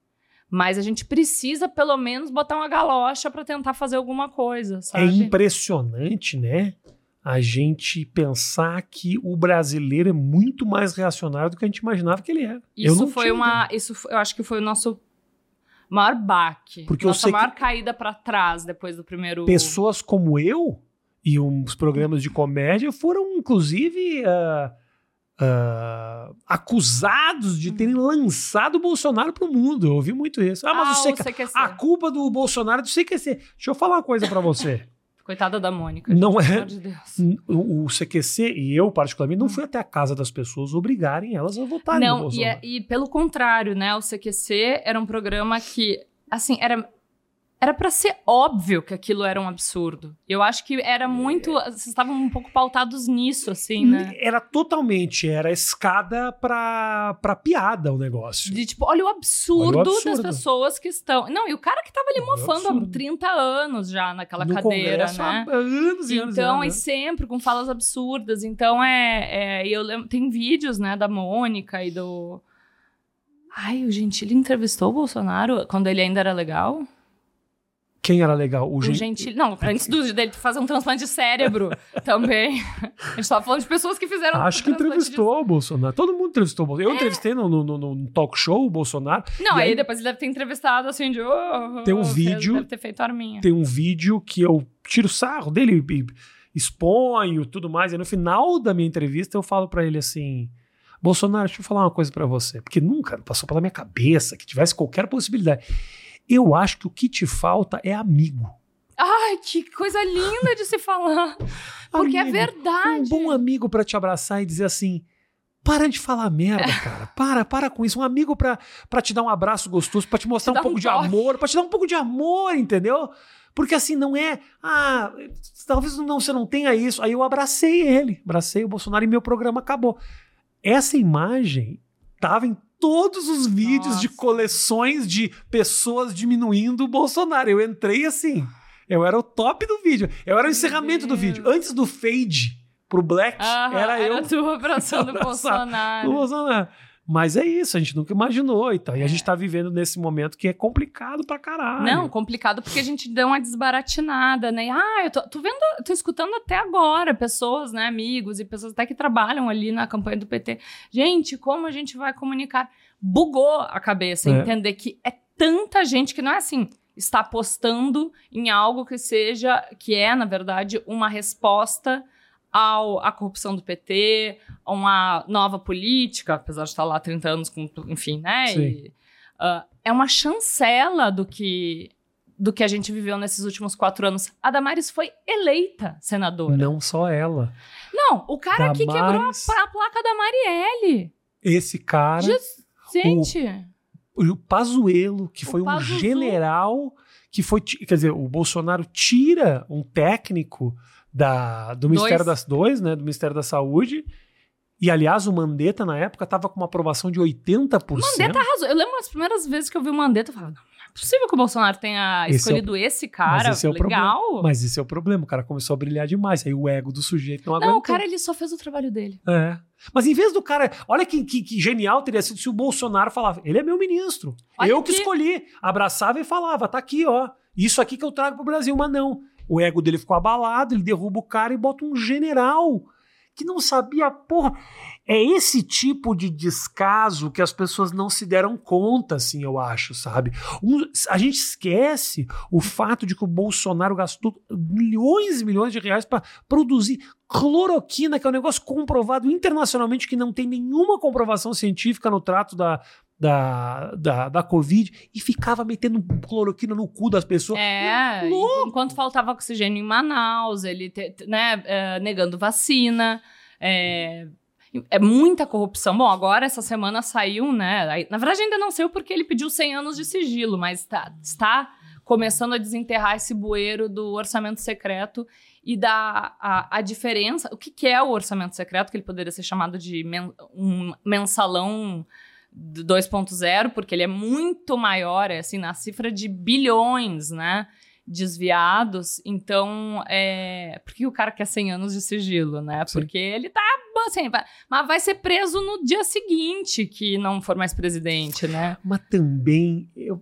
Mas a gente precisa, pelo menos, botar uma galocha para tentar fazer alguma coisa, é sabe? É impressionante, né? A gente pensar que o brasileiro é muito mais reacionário do que a gente imaginava que ele era. Isso foi uma. Isso, eu acho que foi o nosso maior baque. Porque nossa eu sei maior caída para trás depois do primeiro. Pessoas como eu e uns programas de comédia foram, inclusive, uh, uh, acusados de terem lançado o Bolsonaro para o mundo. Eu ouvi muito isso. Ah, mas ah, o CQ... a culpa do Bolsonaro é do CQC. Deixa eu falar uma coisa para você. <laughs> Coitada da Mônica. Não é. De o, o, CQC e eu, particularmente, não fui até a casa das pessoas obrigarem elas a votarem não, e, é, e pelo contrário, né? O CQC era um programa que, assim, era era para ser óbvio que aquilo era um absurdo. Eu acho que era muito. Vocês estavam um pouco pautados nisso, assim, né? Era totalmente, era escada pra, pra piada o negócio. De tipo, olha o, absurdo olha o absurdo das pessoas que estão. Não, e o cara que tava ali mofando há 30 anos já naquela no cadeira, né? Há anos e anos. Então, e sempre com falas absurdas. Então, é. é eu lembro, tem vídeos, né, da Mônica e do. Ai, o Gentili entrevistou o Bolsonaro quando ele ainda era legal? Quem era legal? O, o Gentili. Não, antes do, dele fazer um transplante de cérebro <laughs> também. A gente tava falando de pessoas que fizeram. Acho que entrevistou de... o Bolsonaro. Todo mundo entrevistou o Bolsonaro. Eu é. entrevistei no, no, no, no, talk show o Bolsonaro. Não, aí, aí, depois ele deve ter entrevistado assim de. Oh, tem um vídeo. Deve ter feito arminha. Tem um vídeo que eu tiro sarro dele e exponho tudo mais. E no final da minha entrevista eu falo para ele assim. Bolsonaro, deixa eu falar uma coisa para você, porque nunca passou pela minha cabeça que tivesse qualquer possibilidade. Eu acho que o que te falta é amigo. Ai, que coisa linda de se falar. <laughs> Porque é amigo, é verdade. Um bom amigo para te abraçar e dizer assim: para de falar merda, cara. Para, para com isso. Um amigo pra, pra te dar um abraço gostoso, pra te mostrar te um pouco um de amor, pra te dar um pouco de amor, entendeu? Porque assim, não é. Ah, talvez não, você não tenha isso. Aí eu abracei ele, abracei o Bolsonaro e meu programa acabou. Essa imagem tava em todos os vídeos Nossa. de coleções de pessoas diminuindo o Bolsonaro. Eu entrei assim. Eu era o top do vídeo. Eu era o encerramento do vídeo. Antes do fade pro Black, Aham, era eu. Era tu abraçando o <laughs> Bolsonaro. O Bolsonaro. Mas é isso, a gente nunca imaginou e tal. E a gente é. tá vivendo nesse momento que é complicado pra caralho. Não, complicado porque a gente deu uma desbaratinada, né? Ah, eu tô, tô vendo, tô escutando até agora pessoas, né, amigos e pessoas até que trabalham ali na campanha do PT. Gente, como a gente vai comunicar? Bugou a cabeça, é. entender que é tanta gente que não é assim está apostando em algo que seja, que é, na verdade, uma resposta ao, à corrupção do PT, a uma nova política, apesar de estar lá há 30 anos, com, enfim, né? E, uh, é uma chancela do que do que a gente viveu nesses últimos quatro anos. A Damares foi eleita senadora. Não só ela. Não, o cara Damares... que quebrou a, a, placa da Marielle. Esse cara. Gente. O, o Pazuello, que o foi Pazuzu. um general que foi. Quer dizer, o Bolsonaro tira um técnico da, do Ministério das Dois, né? Do Ministério da Saúde. E, aliás, o Mandetta, na época, estava com uma aprovação de 80%. O Mandetta arrasou. Eu lembro as primeiras vezes que eu vi o Mandetta, eu falava, não, não é possível que o Bolsonaro tenha esse escolhido é o... esse cara. Mas esse é o legal. Problema. Mas esse é o problema. O cara começou a brilhar demais. Aí o ego do sujeito não aguentou. Não, o cara, ele só fez o trabalho dele. É. Mas em vez do cara... Olha que, que, que genial teria sido se o Bolsonaro falava, ele é meu ministro. Olha eu que escolhi. Abraçava e falava, tá aqui, ó. Isso aqui que eu trago pro Brasil. Mas não. O ego dele ficou abalado, ele derruba o cara e bota um general que não sabia, porra. É esse tipo de descaso que as pessoas não se deram conta, assim, eu acho, sabe? Um, a gente esquece o fato de que o Bolsonaro gastou milhões e milhões de reais para produzir cloroquina, que é um negócio comprovado internacionalmente que não tem nenhuma comprovação científica no trato da, da, da, da Covid e ficava metendo cloroquina no cu das pessoas. É, enquanto faltava oxigênio em Manaus, ele te, né, é, negando vacina. É, é muita corrupção. Bom, agora essa semana saiu, né? Na verdade, ainda não saiu porque ele pediu 100 anos de sigilo, mas tá, está começando a desenterrar esse bueiro do orçamento secreto e da a, a diferença. O que, que, é o orçamento secreto? Que ele poderia ser chamado de men, um mensalão 2.0, porque ele é muito maior, é assim, na cifra de bilhões, né? Desviados. Então, é. Por que o cara quer 100 anos de sigilo, né? Sim. Porque ele tá. Assim, vai, mas vai ser preso no dia seguinte que não for mais presidente, né? Mas também. Eu,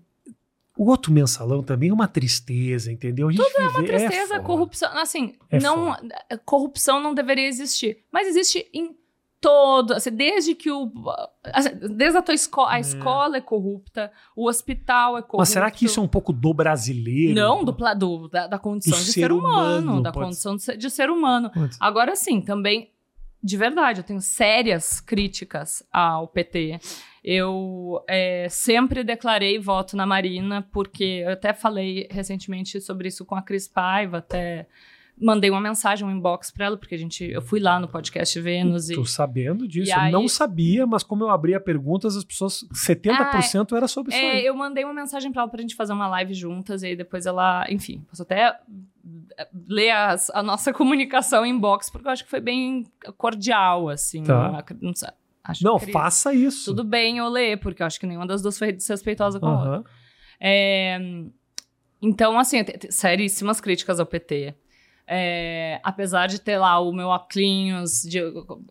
o outro mensalão também é uma tristeza, entendeu? Tudo é uma tristeza, é corrupção. Assim, é não, corrupção não deveria existir. Mas existe em todo, assim, desde que o. assim, desde a tua escola. A escola é corrupta, o hospital é corrupto. Mas será que isso é um pouco do brasileiro? Não, do, do- da, da condição Do de ser humano, humano, da pode condição de ser, de ser humano. Pode. Agora sim, também, de verdade, eu tenho sérias críticas ao PT. Eu é, sempre declarei voto na Marina, porque eu até falei recentemente sobre isso com a Cris Paiva, até mandei uma mensagem, um inbox pra ela, porque a gente, eu fui lá no podcast Vênus e Tô sabendo disso. Aí- não sabia, mas como eu abria perguntas, as pessoas. 70% era sobre isso É, aí. eu mandei uma mensagem pra ela pra gente fazer uma live juntas, e aí depois ela, enfim, posso até ler as- a nossa <laughs> comunicação em box, porque eu acho que foi bem cordial, assim. Tá. Não, não acho Não, faça isso. Tudo bem eu ler, porque eu acho que nenhuma das duas foi desrespeitosa com a outra. É, então, assim, seríssimas críticas ao PT. É, apesar de ter lá o meu óculos de,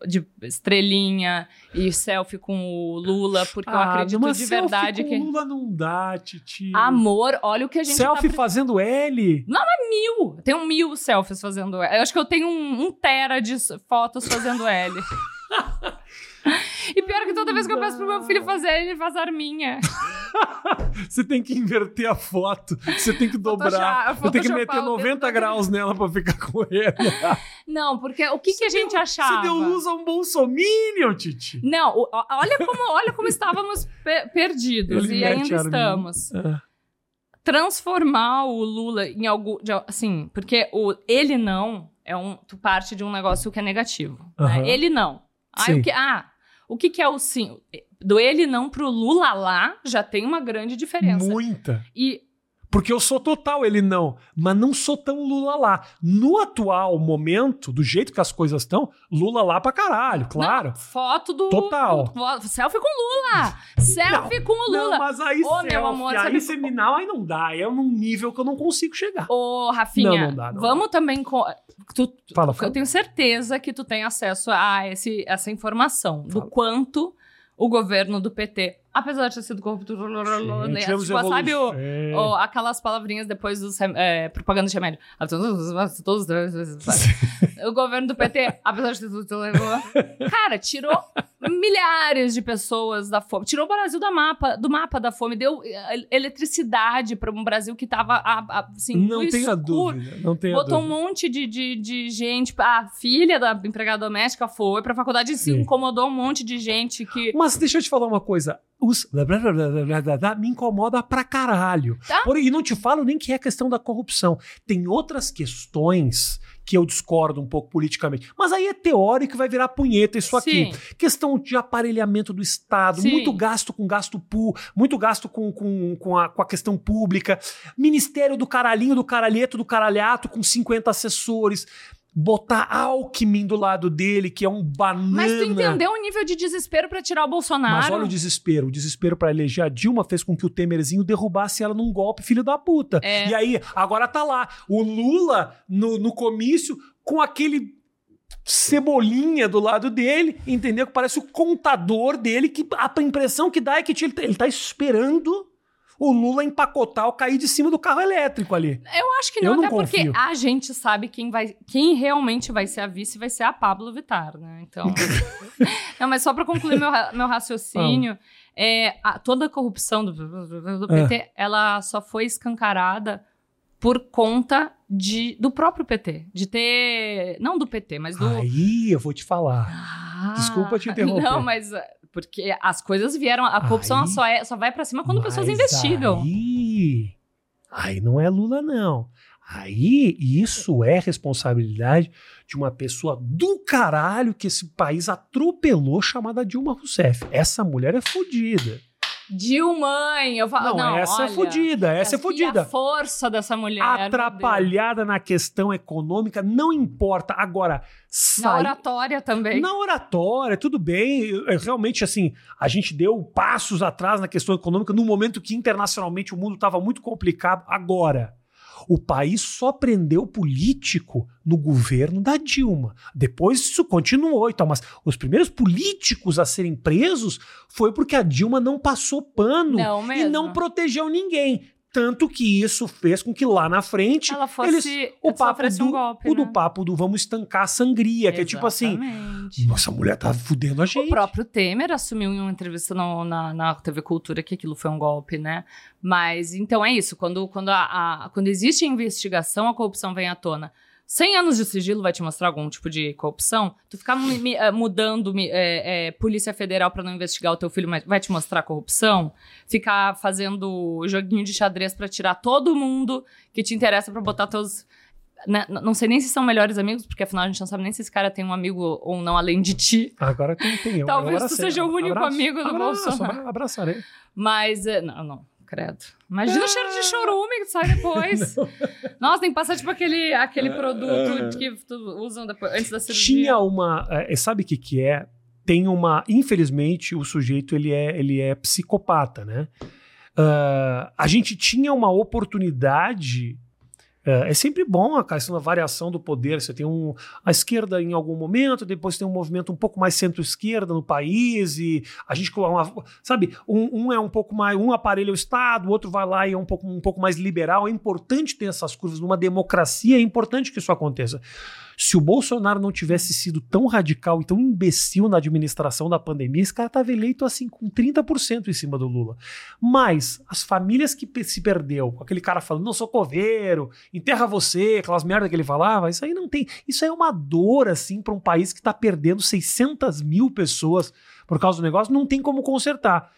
de estrelinha e selfie com o Lula, porque eu Ah, acredito numa de verdade que. Lula não dá, Titi. Amor, olha o que a gente Selfie tá... fazendo L. mil. Eu tenho mil selfies fazendo L. Eu acho que eu tenho um, um tera de fotos fazendo L. <laughs> e pior que toda vez que eu peço pro meu filho fazer ele faz arminha. <laughs> <laughs> Você tem que inverter a foto. Você tem que dobrar. Você tem que meter o dedo 90 da- graus nela pra ficar com ele. <laughs> Não, porque o que, que a gente achava? Você deu luz a um bolsominion, Titi. Não, olha como, olha como estávamos pe- perdidos Ele e ainda estamos. Ah, Transformar o Lula em algo, de- assim, porque o ele não é um, tu parte de um negócio que é negativo, né? Aham. Ele não. Ah, Sim. o que, ah, o que que é o sim? Do ele não pro Lula lá já tem uma grande diferença. Muita. E Porque eu sou total, ele não. Mas não sou tão Lula lá. No atual momento, do jeito que as coisas estão, Lula lá pra caralho, claro. não, foto do Total. do- selfie com Lula. <laughs> Selfie com o Lula. Não, mas aí, Ô, meu selfie, amor, aí sabe- seminal, aí não dá. Aí é num nível que eu não consigo chegar. Ô, Rafinha, Não, não dá, não vamos também. co- Tu, Fala, eu fala. tenho certeza que tu tem acesso a esse, essa informação do Fala. quanto o governo do PT, apesar de ter sido corrupto, né, tivemos tipo, sabe o, É. o- aquelas palavrinhas depois dos é, propaganda de remédio. Todos- <laughs> o governo do PT, apesar de ter tudo, <laughs> cara, tirou milhares de pessoas da fome, tirou o Brasil da mapa, do mapa da fome, deu eh, eletricidade para um Brasil que tava a- a- assim, não tenha escuro. dúvida. Não tenha Botou um dúvida. monte de, de, de gente. A filha da empregada doméstica foi pra faculdade e se incomodou um monte de gente que. Mas deixa eu te falar uma coisa. Os blá, blá, blá, me incomoda pra caralho. Tá. Porém, e não te falo nem que é a questão da corrupção. Tem outras questões que eu discordo um pouco politicamente. Mas aí é teórico e vai virar punheta isso aqui. Sim. Questão de aparelhamento do Estado, Sim. muito gasto com gasto pu, muito gasto com, com, com, a, com a questão pública, Ministério do caralhinho, do caralheto, do caralhato, com 50 assessores, botar Alckmin do lado dele, que é um banana. Mas tu entendeu o nível de desespero pra tirar o Bolsonaro? Mas olha o desespero. O desespero pra eleger a Dilma fez com que o Temerzinho derrubasse ela num golpe, filho da puta. É. E aí, agora tá lá. O Lula no, no comício com aquele cebolinha do lado dele, entendeu? Que parece o contador dele, que a impressão que dá é que ele tá, ele tá esperando o Lula empacotar ou cair de cima do carro elétrico ali. Eu acho que Eu não, não até porque confio. a gente sabe quem vai, quem realmente vai ser a vice vai ser a Pablo Vittar, né? Então, <laughs> não, mas só para concluir meu, meu raciocínio, é, a- toda a corrupção do, do É. PT, ela só foi escancarada por conta de, do próprio PT, de ter, não do PT, mas do Aí eu vou te falar. Ah, Desculpa te interromper. Não, mas porque as coisas vieram, a corrupção Aí- só, é, só vai pra cima quando pessoas investigam. Aí, aí não é Lula, não. Aí isso é responsabilidade de uma pessoa do caralho que esse país atropelou, chamada Dilma Rousseff. Essa mulher é fodida. Dilmãe, eu falo, Não, não, essa é olha, fodida, essa é e a fodida. força dessa mulher. Atrapalhada na questão econômica, não importa. Agora, Na sai. oratória também. Na oratória, tudo bem. Realmente, assim, a gente deu passos atrás na questão econômica no momento que internacionalmente o mundo estava muito complicado. Agora, o país só prendeu político no governo da Dilma. Depois isso continuou e tal, mas os primeiros políticos a serem presos foi porque a Dilma não passou pano Não e não protegeu ninguém. Tanto que isso fez com que lá na frente ela fosse eles, o papo do, um golpe, o né? do papo do vamos estancar a sangria, que é tipo assim, Exatamente. nossa, a mulher tá fudendo a gente. O próprio Temer assumiu em uma entrevista no- na, na TV Cultura que aquilo foi um golpe, né? Mas então é isso. Quando, quando, a, a- quando existe investigação, a corrupção vem à tona. 100 anos de sigilo vai te mostrar algum tipo de corrupção? Tu ficar eh, mudando eh, eh, Polícia Federal pra não investigar o teu filho vai te mostrar corrupção? Ficar fazendo joguinho de xadrez pra tirar todo mundo que te interessa pra botar teus. né, Não sei nem se são melhores amigos, porque afinal a gente não sabe nem se esse cara tem um amigo ou não além de ti. Agora tem, tem eu. Talvez tu seja o único Abraço, amigo do abraço, Bolsonaro. abra- Abraçarei. Mas, é, não, não, credo. Imagina o cheiro de chorume que sai depois. <laughs> Nossa, tem que passar tipo aquele, aquele produto que tu usam depois, antes da cirurgia. Tinha uma. é, sabe o que, que é? Tem uma. Infelizmente, o sujeito ele é, ele é psicopata, né? Ah, a gente tinha uma oportunidade. Ah, é sempre bom a questão da variação do poder. Você tem um, a esquerda em algum momento, depois tem um movimento um pouco mais centro-esquerda no país, e a gente. uma- sabe, um, um é um pouco mais. Um aparelha o Estado, o outro vai lá e é um pouco, um pouco mais liberal. É importante ter essas curvas. Numa democracia é importante que isso aconteça. Se o Bolsonaro não tivesse sido tão radical e tão imbecil na administração da pandemia, esse cara estava eleito assim com 30% em cima do Lula. Mas as famílias que se perdeu, aquele cara falando, não sou coveiro, enterra você, aquelas merda que ele falava, isso aí não tem. Isso aí é uma dor, assim, para um país que está perdendo 600 mil pessoas por causa do negócio, não tem como consertar.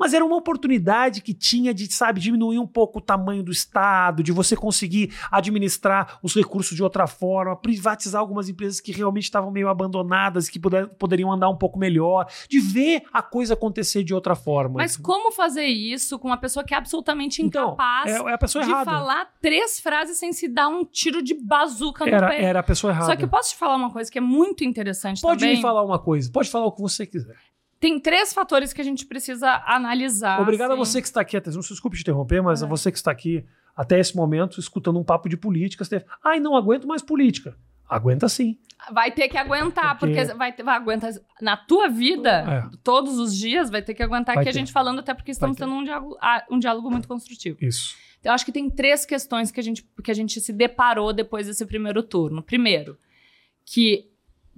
Mas era uma oportunidade que tinha de, sabe, diminuir um pouco o tamanho do Estado, de você conseguir administrar os recursos de outra forma, privatizar algumas empresas que realmente estavam meio abandonadas, que puder- poderiam andar um pouco melhor, de ver a coisa acontecer de outra forma. Mas como fazer isso com uma pessoa que é absolutamente Então, incapaz é, é a pessoa de errada. falar três frases sem se dar um tiro de bazuca no Era, pé? era a pessoa errada. Só que eu posso te falar uma coisa que é muito interessante Pode também. me falar uma coisa, pode falar o que você quiser. Tem três fatores que a gente precisa analisar. Obrigado a assim. você que está aqui, atenção, desculpe te interromper, mas Ah. a você que está aqui até esse momento escutando um papo de política. Você deve, Ai, não aguento mais política. Aguenta sim. Vai ter que aguentar, Porque- porque, vai, ter, vai aguentar. Na tua vida, É. todos os dias, vai ter que aguentar Vai aqui a gente falando, até porque estamos tendo um diálogo, ah, um diálogo muito construtivo. Isso. Eu acho que tem três questões que a gente, que a gente se deparou depois desse primeiro turno. Primeiro, que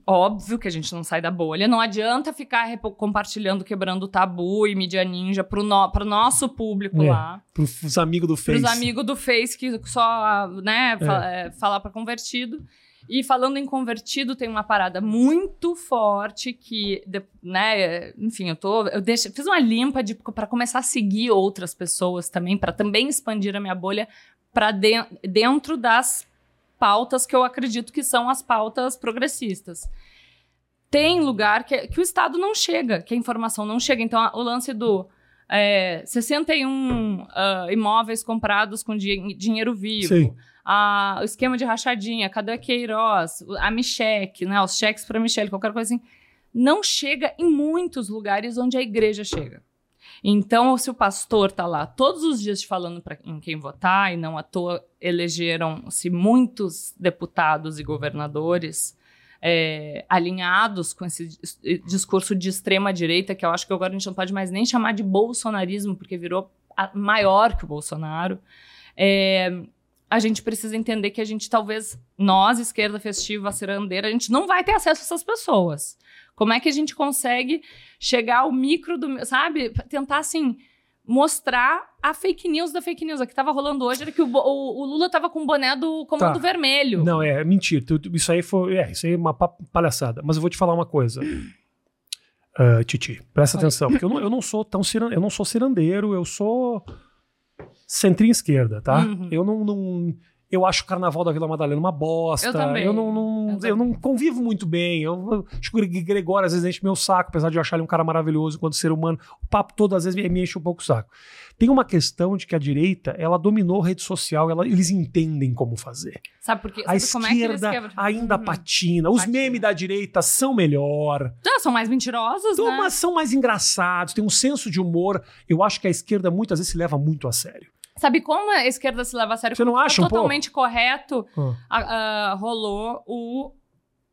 óbvio que a gente não sai da bolha, não adianta ficar compartilhando, quebrando o tabu e mídia ninja pro, no, pro nosso público É. lá. Para os amigos do Face. Pros amigos do Face que só, né, fa- é, falar para convertido. E falando em convertido, tem uma parada muito forte que, de- né, enfim, eu tô, eu deixo, fiz uma limpa de para começar a seguir outras pessoas também, para também expandir a minha bolha para dentro das pautas que eu acredito que são as pautas progressistas. Tem lugar que, que o Estado não chega, que a informação não chega. Então, o lance do é, 61 ah, imóveis comprados com di- dinheiro vivo. Sim. a- o esquema de rachadinha, cadê a Queiroz, a Micheque, né, os cheques para Michelle, qualquer coisa assim, não chega em muitos lugares onde a igreja chega. Então, se o pastor tá lá todos os dias te falando para em quem votar, e não à toa elegeram-se muitos deputados e governadores é, alinhados com esse dis- discurso de extrema direita, que eu acho que agora a gente não pode mais nem chamar de bolsonarismo, porque virou maior que o Bolsonaro. É, a gente precisa entender que a gente talvez, nós, esquerda festiva, cirandeira, a gente não vai ter acesso a essas pessoas. Como é que a gente consegue chegar ao micro do, sabe? Tentar, assim, mostrar a fake news da fake news. A que tava rolando hoje era que o, o- o Lula tava com o boné do Comando Tá. Vermelho. Não, é mentira. Isso aí foi. É, isso aí é uma pa- palhaçada. Mas eu vou te falar uma coisa. Ah, Titi, presta Oi. atenção, porque eu não, eu não sou tão ciran, eu não sou cirandeiro, eu sou centrinha esquerda, tá? Uhum. Eu não, não- eu acho o carnaval da Vila Madalena uma bosta. Eu também. Eu não, não- Eu eu não convivo muito bem. Eu, acho que o Gregório às vezes enche meu saco, apesar de eu achar ele um cara maravilhoso enquanto ser humano. O papo todo às vezes me, me enche um pouco o saco. Tem uma questão de que a direita, ela dominou a rede social, ela- eles entendem como fazer. Sabe por quê? A Sabe como é que eles esquerda quebram? ainda Uhum. patina. Os Patina. memes da direita são melhor. São mais mentirosos, Então, né? são mais engraçados, tem um senso de humor. Eu acho que a esquerda muitas vezes se leva muito a sério. Sabe como a esquerda se leva a sério? Você não acha um pouco? totalmente correto Ah. a- a- rolou o,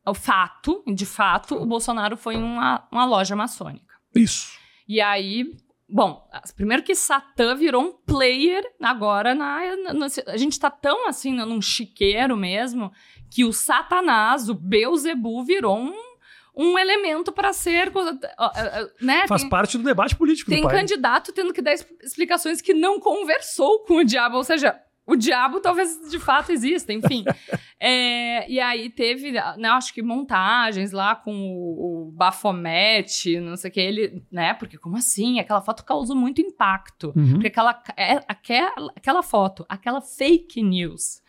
o fato, de fato, o Bolsonaro foi em uma, uma loja maçônica. Isso. E aí, Bom, primeiro que Satã virou um player agora na, na, a gente tá tão assim num chiqueiro mesmo que o Satanás, o Beuzebu virou um, um elemento para ser, né? Faz tem, parte do debate político Tem do candidato tendo que dar explicações que não conversou com o diabo, ou seja, o diabo talvez de fato exista, enfim. <laughs> é, e aí teve, né, acho que montagens lá com o, o Bafomete, não sei o que, ele, né? Porque como assim? Aquela foto causou muito impacto. Uhum. Porque aquela, é, aquela, aquela foto, aquela fake news,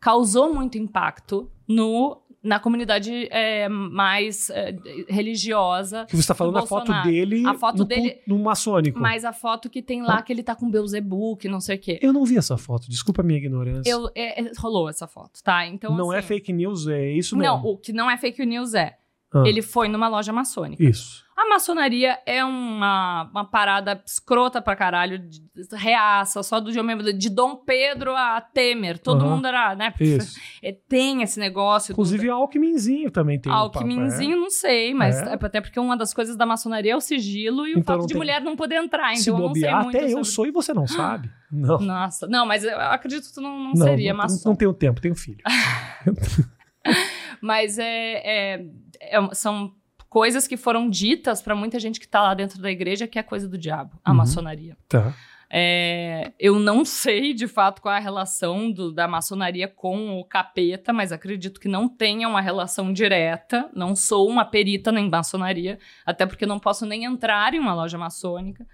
causou muito impacto no na comunidade é, mais é, religiosa. Que você está falando a foto dele, a foto no, dele no maçônico. Mas a foto que tem lá ah. que ele tá com Beuzebu, que não sei o quê. Eu não vi essa foto, desculpa a minha ignorância. Eu, é, é rolou essa foto, tá? Então não é assim, é fake news, é isso mesmo. Não, o que não é fake news é ah. ele foi numa loja maçônica. Isso. A maçonaria é uma, uma parada escrota pra caralho, de, de reaça, só do mesmo, de Dom Pedro a Temer. Todo uhum. mundo era, né? Isso. É, tem esse negócio. Inclusive, do... Alckminzinho também tem. Alckminzinho, um é. não sei, mas é. até porque uma das coisas da maçonaria é o sigilo e o então, fato de tem... mulher não poder entrar. Então, Se eu não sei muito. Até eu sou e você não sabe. <gasps> Não. Nossa, não, mas eu acredito que tu não, não, não seria não, maçom. Não tenho tempo, tenho filho. <laughs> <laughs> mas é, é, é são coisas que foram ditas para muita gente que tá lá dentro da igreja que é coisa do diabo, a uhum. maçonaria. Tá. É, eu não sei de fato qual é a relação do, da maçonaria com o capeta, mas acredito que não tenha uma relação direta. Não sou uma perita nem maçonaria, até porque não posso nem entrar em uma loja maçônica.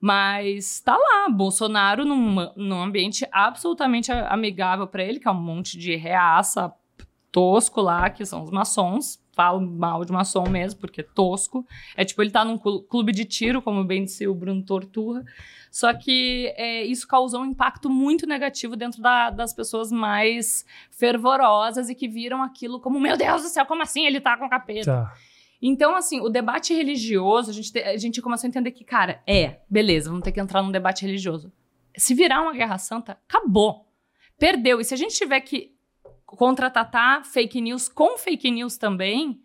Mas tá lá, Bolsonaro num, num ambiente absolutamente amigável para ele, que é um monte de reaça tosco lá, que são os maçons, falo mal de maçom mesmo, porque é tosco. É tipo, ele tá num clube de tiro, como bem disse o Bruno Torturra. Só que é, isso causou um impacto muito negativo dentro da, das pessoas mais fervorosas e que viram aquilo como, meu Deus do céu, como assim ele tá com capeta? Tá. Então, assim, o debate religioso, a gente, te, a gente começou a entender que, cara, é, beleza, vamos ter que entrar num debate religioso. Se virar uma guerra santa, acabou. Perdeu. E se a gente tiver que contra-tatar fake news com fake news também,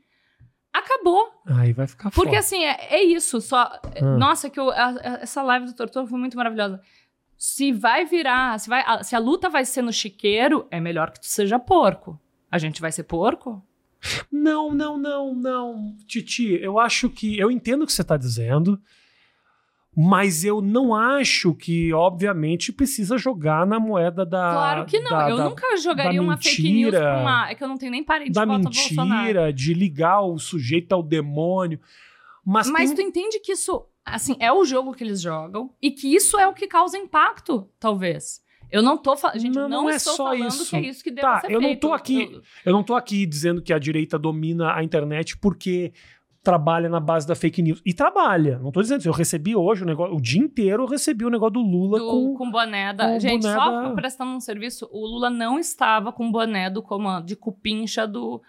acabou. Aí vai ficar Porque foda. assim, é, é, isso. Só. Hum. Nossa, que eu, a, a, essa live do Tortor foi muito maravilhosa. Se vai virar, se, vai, a, se a luta vai ser no chiqueiro, é melhor que tu seja porco. A gente vai ser porco? Não, não, não, não. Titi, eu acho que. Eu entendo o que você está dizendo. Mas eu não acho que, obviamente, precisa jogar na moeda da. Claro que não. Da, eu da, nunca jogaria uma mentira, fake news com uma. É que eu não tenho nem parede da de voto mentira, de ligar o sujeito ao demônio. Mas, Mas tem... tu entende que isso, assim, é o jogo que eles jogam e que isso é o que causa impacto, talvez. Eu não tô falando. Gente, não, não, não é estou só isso. que é isso que deve tá, ser eu feito. não tô aqui. Eu... eu não tô aqui dizendo que a direita domina a internet porque trabalha na base da fake news. E trabalha. Não tô dizendo isso. Eu recebi hoje o negócio. O dia inteiro eu recebi o negócio do Lula do, com. Com boné da. Com gente, boné só da... prestando um serviço, o Lula não estava com boné do comando, de cupincha do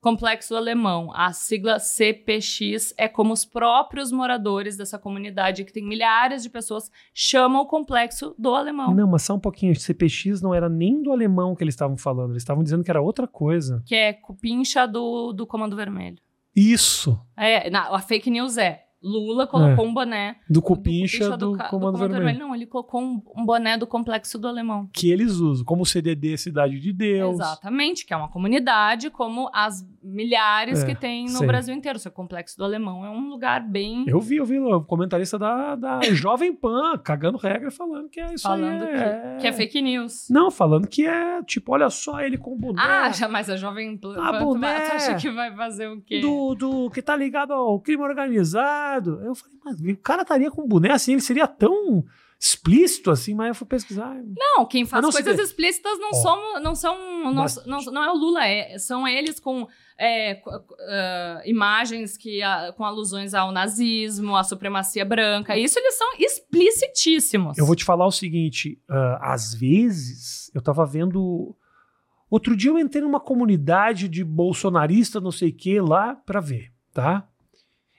complexo alemão. A sigla CPX é como os próprios moradores dessa comunidade, que tem milhares de pessoas, chamam o complexo do alemão. Não, mas só um pouquinho. CPX não era nem do alemão que eles estavam falando. Eles estavam dizendo que era outra coisa. Que é cupincha do, do Comando Vermelho. Isso. É, na, a fake news é Lula colocou é. um boné do Cupincha do, do, do, Comando, do Vermelho. Vermelho. Não, ele colocou um, um, boné do Complexo do Alemão. Que eles usam, como o CDD Cidade de Deus. Exatamente, que é uma comunidade como as milhares é, que tem no Brasil inteiro. O seu Complexo do Alemão é um lugar bem... Eu vi, eu vi o comentarista da, da Jovem Pan cagando regra falando que é isso falando aí. Que é... que é fake news. Não, falando que é, tipo, olha só ele com o boné. Ah, já, mas a Jovem Pan... A boné tu acha que vai fazer o quê? Do, do que tá ligado ao crime organizado eu falei, mas o cara estaria com um boné assim, ele seria tão explícito assim, mas eu fui pesquisar. Não, quem faz não coisas explícitas não, somos, não são. Não, mas... não, não, é o Lula, é, são eles com é, uh, imagens que, uh, com alusões ao nazismo, à supremacia branca. Isso eles são explicitíssimos. Eu vou te falar o seguinte: uh, às vezes eu tava vendo. Outro dia eu entrei numa comunidade de bolsonarista, não sei o que, lá, para ver, tá?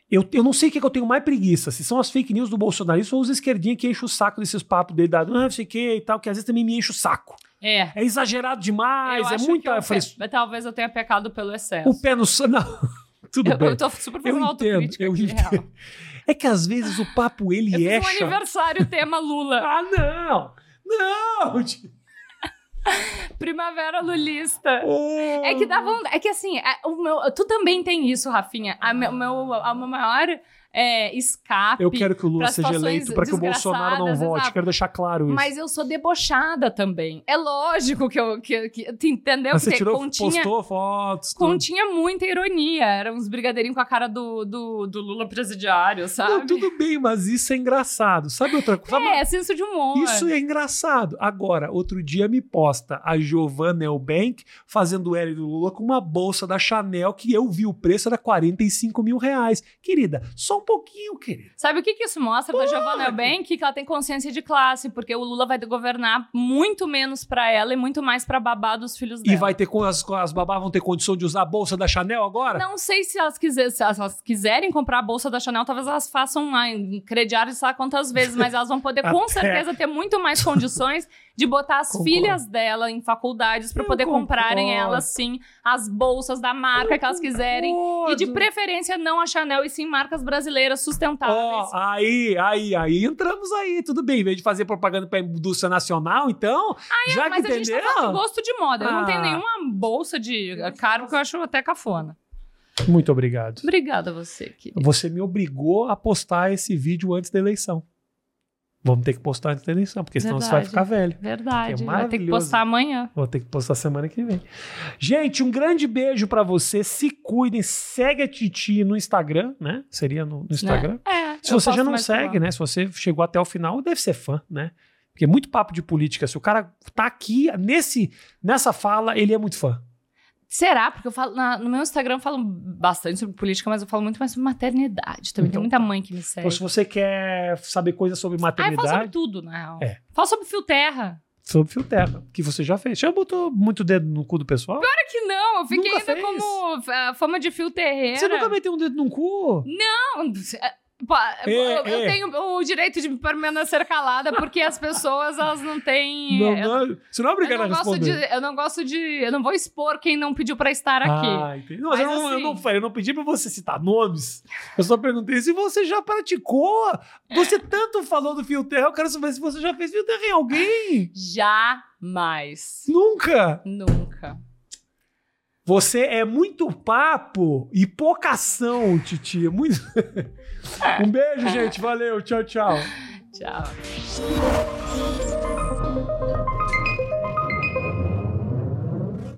Eu, eu não sei o que, é que eu tenho mais preguiça, se são as fake news do bolsonarista ou os esquerdinhos que enchem o saco desses papos dele, da, ah, não sei o que e tal, que às vezes também me enche o saco. É. É exagerado demais, eu é muita frescura. Talvez eu tenha pecado pelo excesso. O pé no. <laughs> Não. Tudo eu, bem. Eu tô super fazendo eu entendo, eu aqui, entendo. real. É que às vezes o papo ele eu é. Fiz um aniversário tema Lula. <laughs> ah, não! Não! <laughs> Primavera lulista. Oh. É que dá vontade. É que assim, é, o meu, tu também tem isso, Rafinha. A meu, meu, a meu maior é, escape. Eu quero que o Lula seja eleito para que o Bolsonaro não vote. Exato. Quero deixar claro isso. Mas eu sou debochada também. É lógico que eu. Que, que, entendeu? Mas você tirou, continha, postou fotos. Tudo. Continha muita ironia. Eram uns brigadeirinhos com a cara do, do, do, Lula presidiário, sabe? Não, tudo bem, mas isso é engraçado. Sabe outra coisa? É, é senso de humor. Isso é engraçado. Agora, outro dia me posta a Giovanna Elbank fazendo L do Lula com uma bolsa da Chanel que eu vi o preço era 45 mil reais. Querida, só um pouquinho, querido. Sabe o que, que isso mostra Porra, da Giovanna Bank? Que ela tem consciência de classe, porque o Lula vai governar muito menos para ela e muito mais para babá dos filhos dela. E vai ter com as, as babás vão ter condição de usar a bolsa da Chanel agora? Não sei se elas, quiser, se elas quiserem comprar a bolsa da Chanel, talvez elas façam um crediário, sei lá quantas vezes, mas elas vão poder com <laughs> certeza ter muito mais condições de botar as concordo. filhas dela em faculdades para poder concordo. comprarem elas sim as bolsas da marca eu que elas quiserem concordo. e de preferência não a Chanel e sim marcas brasileiras sustentáveis. Oh, aí, aí, aí entramos aí, tudo bem, em vez de fazer propaganda para indústria nacional, então, aí, já mas que a entendeu? gente tá gosto de moda, ah. eu não tenho ah. nenhuma bolsa de caro que eu acho até cafona. Muito obrigado. Obrigada a você, querido. Você me obrigou a postar esse vídeo antes da eleição. Vamos ter que postar antes da eleição, porque senão Verdade. você vai ficar velho. Verdade. É vai ter que postar amanhã. Vou ter que postar semana que vem. Gente, um grande beijo para você. Se cuidem. Segue a Titi no Instagram, né? Seria no, no Instagram. É. Se você já não segue, né? Se você chegou até o final, deve ser fã, né? Porque é muito papo de política. Se o cara tá aqui nesse, nessa fala, ele é muito fã. Será? Porque eu falo na, no meu Instagram eu falo bastante sobre política, mas eu falo muito mais sobre maternidade também. Então, Tem muita tá. mãe que me segue. Então, se você quer saber coisas sobre maternidade. Ah, eu falo sobre tudo, na real. É. Fala sobre fio terra. Sobre fio terra, que você já fez. Já botou muito dedo no cu do pessoal? Pior que não, eu fiquei nunca ainda fez. como a fama de fio terreira. Você nunca meteu um dedo no cu? Não, é, eu, eu tenho o direito de permanecer calada porque as pessoas elas não têm. Não, não, você não é obrigada a responder. De, eu não gosto de. Eu não vou expor quem não pediu para estar aqui. Ah, entendi. Não, mas, mas eu, não, assim, eu, não, eu não pedi para você citar nomes. Eu só perguntei se você já praticou. Você tanto falou do fio terra, eu quero saber se você já fez fio terra em alguém. Jamais. Nunca? Nunca. Você é muito papo e pouca ação, Titi. É muito... <laughs> É. Um beijo, é. gente. Valeu. Tchau, tchau. tchau.